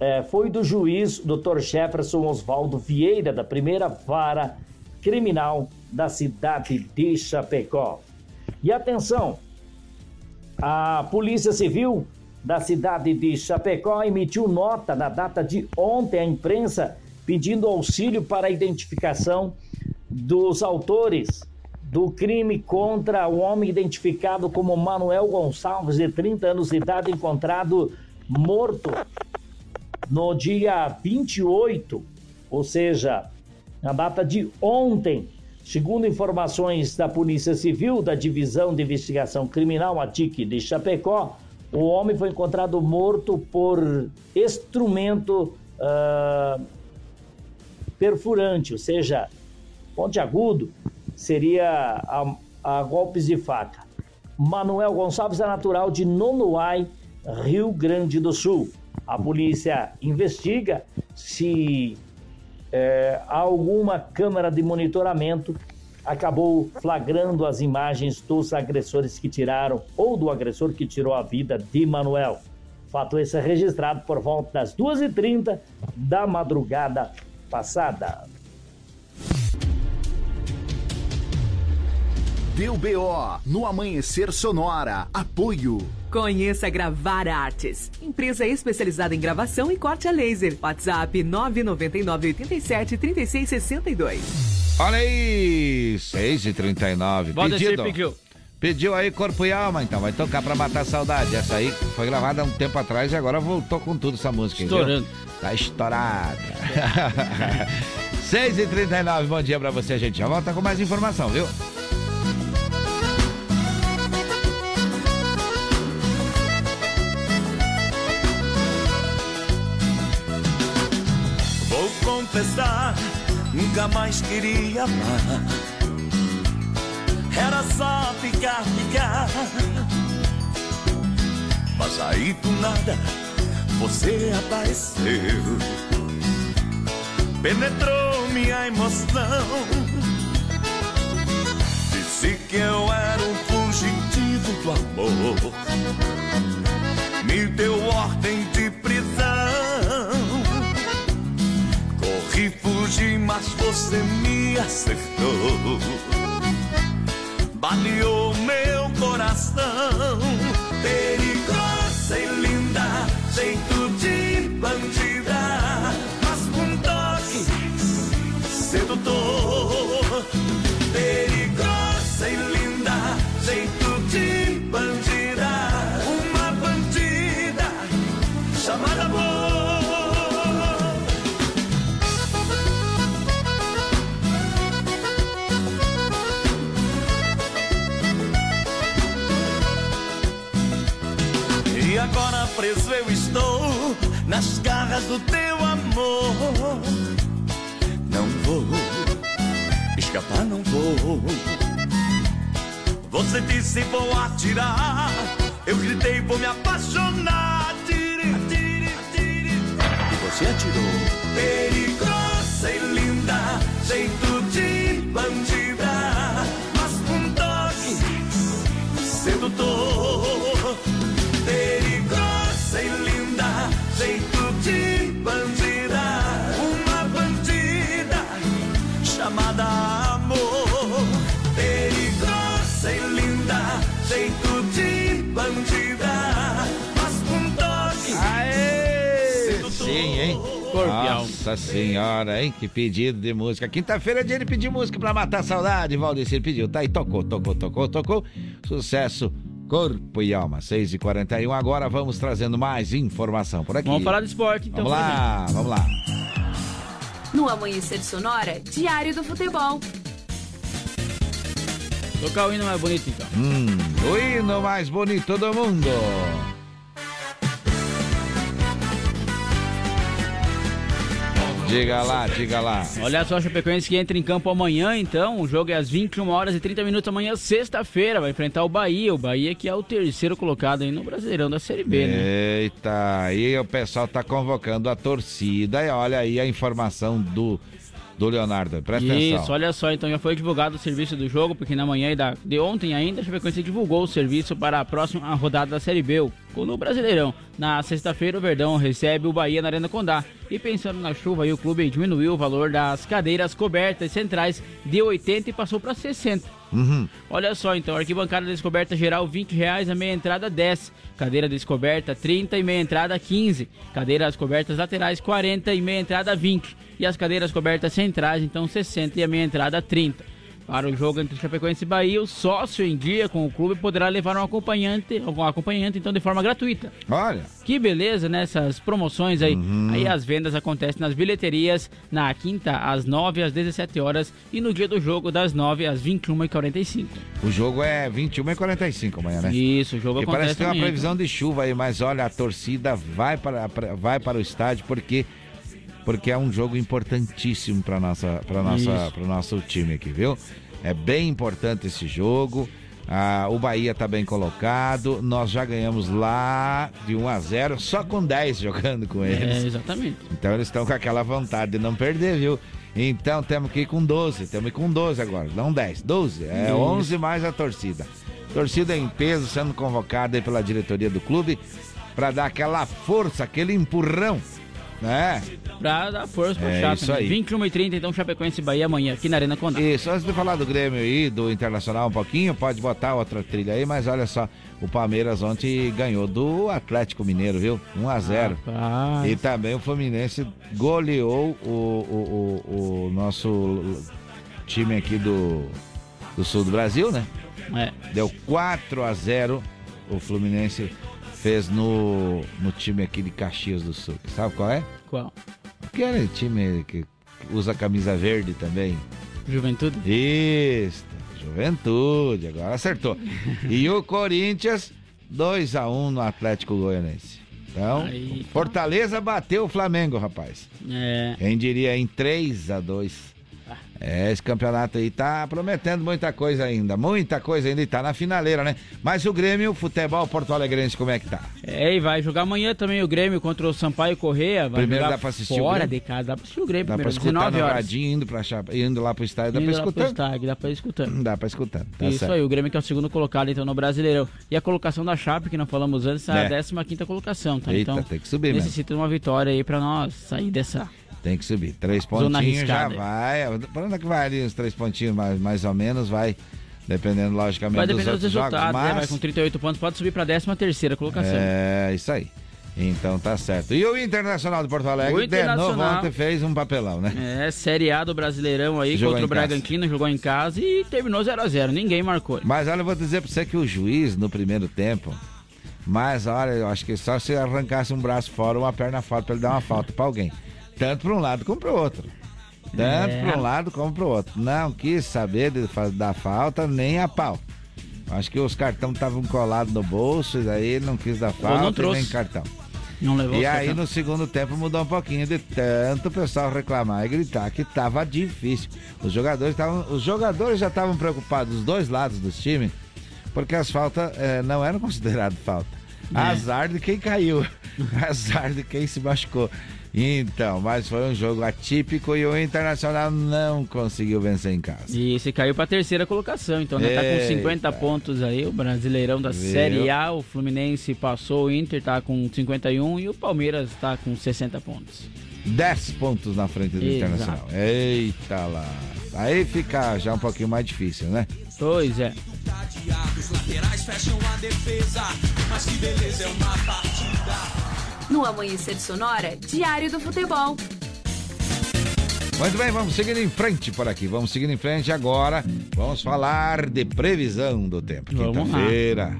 eh, foi do juiz Dr. Jefferson Oswaldo Vieira, da primeira vara criminal da cidade de Chapecó. E atenção, a Polícia Civil da cidade de Chapecó emitiu nota na data de ontem à imprensa pedindo auxílio para a identificação dos autores do crime contra o homem identificado como Manuel Gonçalves, de 30 anos de idade, encontrado morto no dia 28, ou seja, na data de ontem. Segundo informações da Polícia Civil, da Divisão de Investigação Criminal, a TIC de Chapecó, o homem foi encontrado morto por instrumento ah, perfurante, ou seja, ponte agudo, seria a, a golpes de faca. Manuel Gonçalves é natural de Nonoai, Rio Grande do Sul. A polícia investiga se é, alguma câmera de monitoramento acabou flagrando as imagens dos agressores que tiraram ou do agressor que tirou a vida de Manuel. Fato esse é registrado por volta das 2h30 da madrugada passada. Deu BO no Amanhecer Sonora. Apoio. Conheça Gravar Artes, empresa especializada em gravação e corte a laser. WhatsApp 999 87 36 62. Olha aí, 6 e 39 Pode Pedido. Piquil. Pediu aí Corpo e Alma, então vai tocar pra matar a saudade. Essa aí foi gravada há um tempo atrás e agora voltou com tudo essa música. viu? Estourando. Tá estourada. 6 e 39 bom dia pra você, gente. Já volta com mais informação, viu? Confessar, nunca mais queria amar. Era só ficar, ficar. Mas aí do nada você apareceu. Penetrou minha emoção. Disse que eu era um fugitivo do amor. Me deu ordem Mas você me acertou. Baleou meu coração. Garras do teu amor. Não vou escapar, não vou. Você disse vou atirar, eu gritei vou me apaixonar. Tire, tire, tire. E você atirou. Perigosa e linda, jeito Nossa senhora, hein? Que pedido de música. Quinta-feira é dia de pedir música pra matar a saudade. Valdecir pediu. Tá aí, tocou, tocou, tocou, tocou. Sucesso. Corpo e alma, 6 e 41 Agora vamos trazendo mais informação por aqui. Vamos falar de esporte, então. Vamos lá, vamos lá. No Amanhecer Sonora, Diário do Futebol. Tocar o hino mais bonito, então. Hum, o hino mais bonito do mundo. Diga lá, diga lá. Olha só, Chapecoense que entra em campo amanhã, então. O jogo é às 21 horas e 30 minutos amanhã, sexta-feira. Vai enfrentar o Bahia. O Bahia que é o terceiro colocado aí no Brasileirão da Série B, né? Eita, aí o pessoal tá convocando a torcida. E olha aí a informação do, do Leonardo. Presta Isso, atenção. olha só, então já foi divulgado o serviço do jogo, porque na manhã da, de ontem ainda, a Chapecoense divulgou o serviço para a próxima rodada da Série B, no Brasileirão. Na sexta-feira, o Verdão recebe o Bahia na Arena Condá. E pensando na chuva, aí, o clube diminuiu o valor das cadeiras cobertas centrais de 80 e passou para 60. Uhum. Olha só, então, arquibancada descoberta geral 20 reais, a meia entrada 10. Cadeira descoberta 30 e meia entrada 15. Cadeiras cobertas laterais 40 e meia entrada 20. E as cadeiras cobertas centrais, então 60 e a meia entrada 30. Para o jogo entre Chapecoense e Bahia, o sócio em dia com o clube poderá levar um acompanhante, um acompanhante então de forma gratuita. Olha. Que beleza nessas promoções aí. Aí as vendas acontecem nas bilheterias na quinta às 9 às 17 horas e no dia do jogo das 9 às 21h45. O jogo é 21 e 45 amanhã, né? Isso, o jogo e acontece parece que tem uma previsão de chuva aí, mas olha, a torcida vai para, vai para o estádio porque porque é um jogo importantíssimo para nossa para nossa para nosso time aqui, viu? É bem importante esse jogo. Ah, o Bahia tá bem colocado. Nós já ganhamos lá de 1 a 0 só com 10 jogando com eles. É, exatamente. Então eles estão com aquela vontade de não perder, viu? Então temos que ir com 12, temos que ir com 12 agora, não 10, 12. É Isso. 11 mais a torcida. Torcida em peso sendo convocada aí pela diretoria do clube para dar aquela força, aquele empurrão, né? Pra dar força pro É Chape. isso aí. 21 h 30 então Chapecoense e Bahia amanhã aqui na Arena Condá. Isso, antes de falar do Grêmio aí, do Internacional um pouquinho, pode botar outra trilha aí, mas olha só, o Palmeiras ontem ganhou do Atlético Mineiro, viu? 1 a 0 Rapaz. E também o Fluminense goleou o, o, o, o nosso time aqui do, do sul do Brasil, né? É. Deu 4 a 0 o Fluminense fez no, no time aqui de Caxias do Sul. Sabe qual é? Qual? Aquele time que usa camisa verde também. Juventude? Isso, Juventude, agora acertou. e o Corinthians, 2 a 1 no Atlético Goianense. Então, Aí, Fortaleza bateu o Flamengo, rapaz. É. Quem diria em 3 a 2 É, esse campeonato aí tá prometendo muita coisa ainda. Muita coisa ainda e tá na finaleira, né? Mas o Grêmio, o futebol Porto Alegrense, como é que tá? É, e vai jogar amanhã também o Grêmio contra o Sampaio Correia. Primeiro dá pra assistir fora de casa. Dá pra assistir o Grêmio Dá pra primeiro, escutar 19 no horas. indo, pra chapa, indo lá pro estádio, dá Indo pra lá pro escutar? estádio, dá pra escutar. Dá pra escutar, tá Isso certo. aí, o Grêmio que é o segundo colocado então no Brasileirão. E a colocação da Chape, que nós falamos antes, é É. a 15 colocação, tá? Eita, então, tem que subir mesmo. necessita de uma vitória aí pra nós sair dessa. Tem que subir. Três pontinhos já vai. Pra onde é que vai ali os três pontinhos, mais, mais ou menos, vai. Dependendo, logicamente, Vai dos depender dos resultados, jogos. né? Mas... Vai com 38 pontos, pode subir pra 13 terceira colocação. É, isso aí. Então tá certo. E o Internacional de Porto Alegre, O de novo, Internacional- ontem fez um papelão, né? É, Série A do Brasileirão aí Jogou contra o em casa. Bragantino, jogou em casa e terminou 0x0. Ninguém marcou. Mas olha, eu vou dizer pra você que o juiz, no primeiro tempo, mas olha, eu acho que só se arrancasse um braço fora ou uma perna fora pra ele dar uma falta pra alguém. Tanto pra um lado como pro outro. Tanto É. pra um lado como pro outro. Não quis saber de da falta nem a pau. Acho que os cartões estavam colados no bolso, e daí ele não quis dar falta nem cartão. Não levou E aí cartões. no segundo tempo mudou um pouquinho de tanto o pessoal reclamar e gritar que tava difícil. Os jogadores estavam, os jogadores já estavam preocupados dos dois lados dos times, porque as faltas eh, não eram consideradas falta. É. Azar de quem caiu, azar de quem se machucou. Então, mas foi um jogo atípico e o Internacional não conseguiu vencer em casa. E se caiu pra terceira colocação, então né, tá com Eita. 50 pontos aí, o Brasileirão da Viu? Série A, o Fluminense passou, o Inter tá com 51 e o Palmeiras tá com 60 pontos. 10 pontos na frente do Exato. Internacional. Eita lá. Aí fica já um pouquinho mais difícil, né? Pois é. Os laterais fecham a defesa, mas que beleza é uma partida. No Amanhecer Sonora, Diário do Futebol. Muito bem, vamos seguindo em frente por aqui. Vamos seguindo em frente agora. Vamos falar de previsão do tempo. Quinta-feira.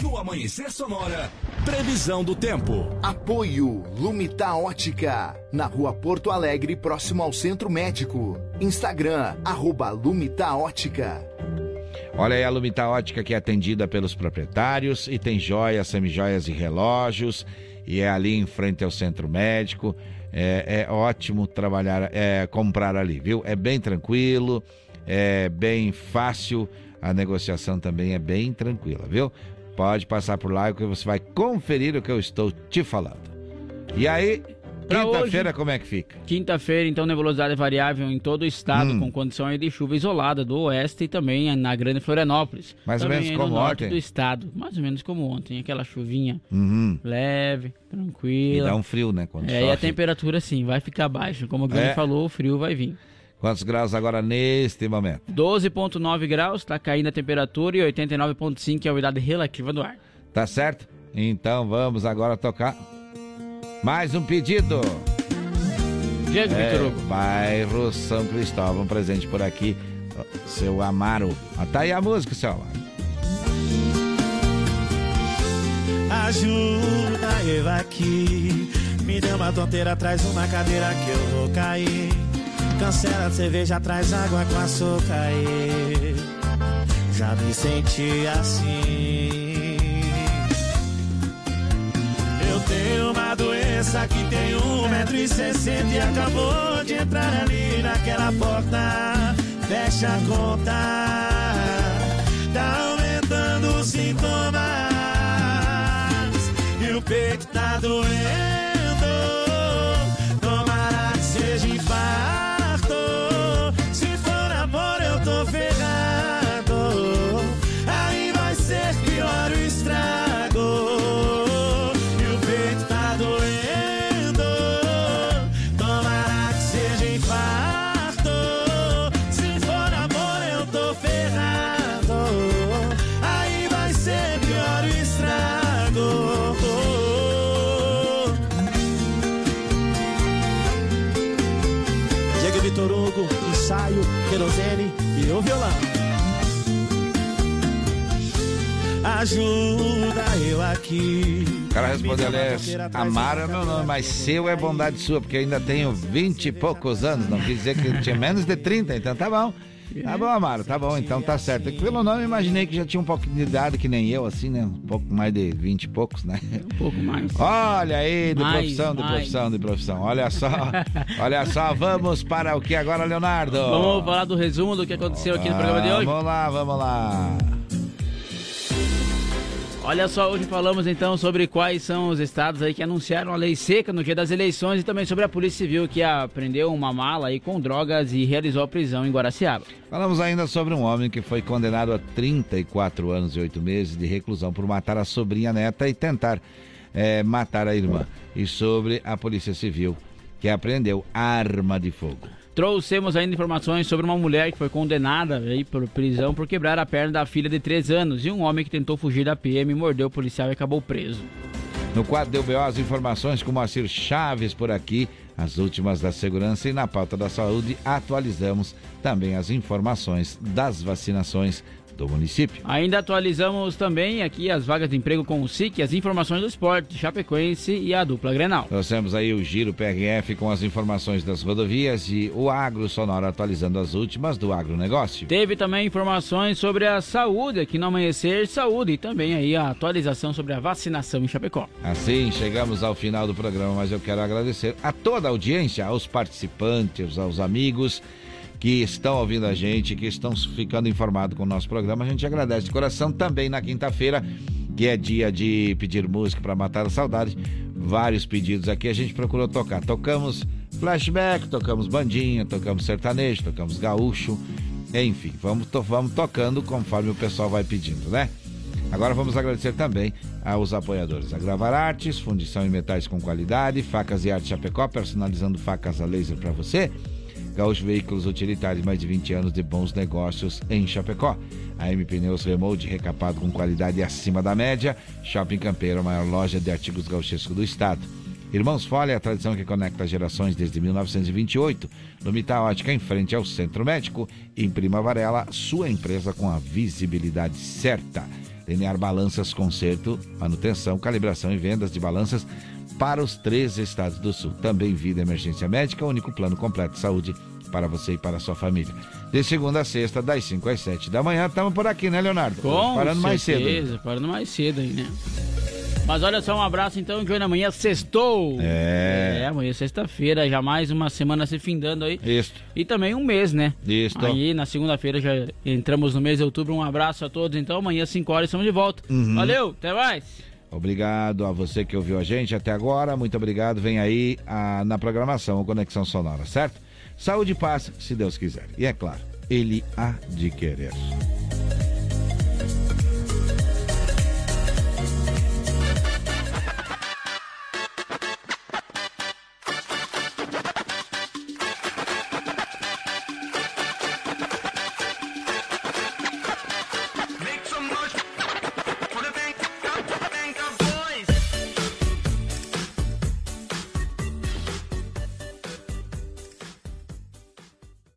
No Amanhecer Sonora, previsão do tempo. Apoio Lumita Ótica, na rua Porto Alegre, próximo ao Centro Médico. Instagram, arroba Lumita Ótica. Olha aí a Lumita Ótica que é atendida pelos proprietários e tem joias, semijoias e relógios. E é ali em frente ao centro médico. É, é ótimo trabalhar, é, comprar ali, viu? É bem tranquilo, é bem fácil. A negociação também é bem tranquila, viu? Pode passar por lá que você vai conferir o que eu estou te falando. E aí, quinta-feira como é que fica? Quinta-feira, então, nebulosidade variável em todo o estado, Hum. com condição de chuva isolada do oeste e também na Grande Florianópolis. Mais ou Também menos aí como no norte ontem? do estado, mais ou menos como ontem, aquela chuvinha Uhum. leve, E tranquila. dá um frio, né? Quando É, e a temperatura sim, vai ficar baixa. Como o Guilherme É. falou, o frio vai vir. Quantos graus agora neste momento? 12,9 graus, tá caindo a temperatura e 89,5 é a umidade relativa do ar. Tá certo? Então vamos agora tocar mais um pedido. Diego É, Vitor Hugo. bairro São Cristóvão, presente por aqui. Seu Amaro. Ah, tá aí a música, seu Amaro. Ajuda eu aqui. Me dê uma tonteira, traz uma cadeira que eu vou cair. Cancela a cerveja, traz água com açúcar. aí. Já me senti assim. Eu tenho uma doença que tem um metro e sessenta e acabou de entrar ali naquela porta. Fecha a conta, tá aumentando os sintomas e o peito tá doendo. Querosene e o violão. Ajuda eu aqui. O cara respondeu, aliás, Amaro é meu nome, mas seu é bondade sua, porque eu ainda tenho vinte e poucos anos. Não quis dizer que eu tinha menos de 30, então tá bom. Tá bom, Amaro, tá bom, então tá certo. É que Pelo nome, eu imaginei que já tinha um pouquinho de idade, que nem eu, assim, né? Um pouco mais de 20 e poucos, né? Um pouco mais. Olha aí, de Mais, profissão, de mais. profissão, de profissão. Olha só, olha só, vamos para o que agora, Leonardo? Vamos falar do resumo do que aconteceu aqui no programa de hoje? Vamos lá, vamos lá. Olha só, hoje falamos então sobre quais são os estados aí que anunciaram a lei seca no dia das eleições e também sobre a Polícia Civil que apreendeu uma mala aí com drogas e realizou a prisão em Guaraciaba. Falamos ainda sobre um homem que foi condenado a 34 anos e 8 meses de reclusão por matar a sobrinha neta e tentar eh, matar a irmã. E sobre a Polícia Civil, que apreendeu arma de fogo. Trouxemos ainda informações sobre uma mulher que foi condenada aí por prisão por quebrar a perna da filha de 3 anos e um homem que tentou fugir da PM, mordeu o policial e acabou preso. No quadro deu BO as informações com Moacir Chaves por aqui, as últimas da segurança e na pauta da saúde atualizamos também as informações das vacinações do município. Ainda atualizamos também aqui as vagas de emprego com o SIC, as informações do esporte, Chapecoense e a dupla Grenal. Trouxemos aí o Giro PRF com as informações das rodovias e o Agro Sonora atualizando as últimas do agronegócio. Teve também informações sobre a saúde aqui no Amanhecer Saúde e também aí a atualização sobre a vacinação em Chapecó. Assim, chegamos ao final do programa, mas eu quero agradecer a toda a audiência, aos participantes, aos amigos que estão ouvindo a gente, que estão ficando informados com o nosso programa. A gente agradece de coração também na quinta-feira, que é dia de pedir música para matar a saudade. Vários pedidos aqui a gente procurou tocar. Tocamos flashback, tocamos bandinha, tocamos sertanejo, tocamos gaúcho, enfim, vamos, to vamos tocando conforme o pessoal vai pedindo, né? Agora vamos agradecer também aos apoiadores. A Gravar Artes, fundição em metais com qualidade, facas e arte Chapecó, personalizando facas a laser para você. Gaúcho Veículos Utilitários, mais de 20 anos de bons negócios em Chapecó. A M Pneus Remold, recapado com qualidade acima da média. Shopping Campeiro, a maior loja de artigos gauchescos do estado. Irmãos Folha, a tradição que conecta gerações desde 1928. No Mital Ótica, em frente ao Centro Médico. Em Prima Varela, sua empresa com a visibilidade certa. Linear Balanças, conserto, manutenção, calibração e vendas de balanças para os três estados do sul. Também Vida Emergência Médica, único plano completo de saúde para você e para a sua família. De segunda a sexta, das 5 às 7 da manhã, estamos por aqui, né, Leonardo? Com Parando mais cedo. certeza, Parando mais cedo aí, né? Mas olha só, um abraço então, que hoje amanhã sextou. É. É, amanhã é sexta-feira, já mais uma semana se findando aí. Isso. E também um mês, né? Isso. Aí na segunda-feira já entramos no mês de outubro. Um abraço a todos, então amanhã às 5 horas estamos de volta. Uhum. Valeu, até mais. Obrigado a você que ouviu a gente até agora. Muito obrigado. Vem aí a- na programação Conexão Sonora, certo? Saúde e paz, se Deus quiser. E é claro, Ele há de querer.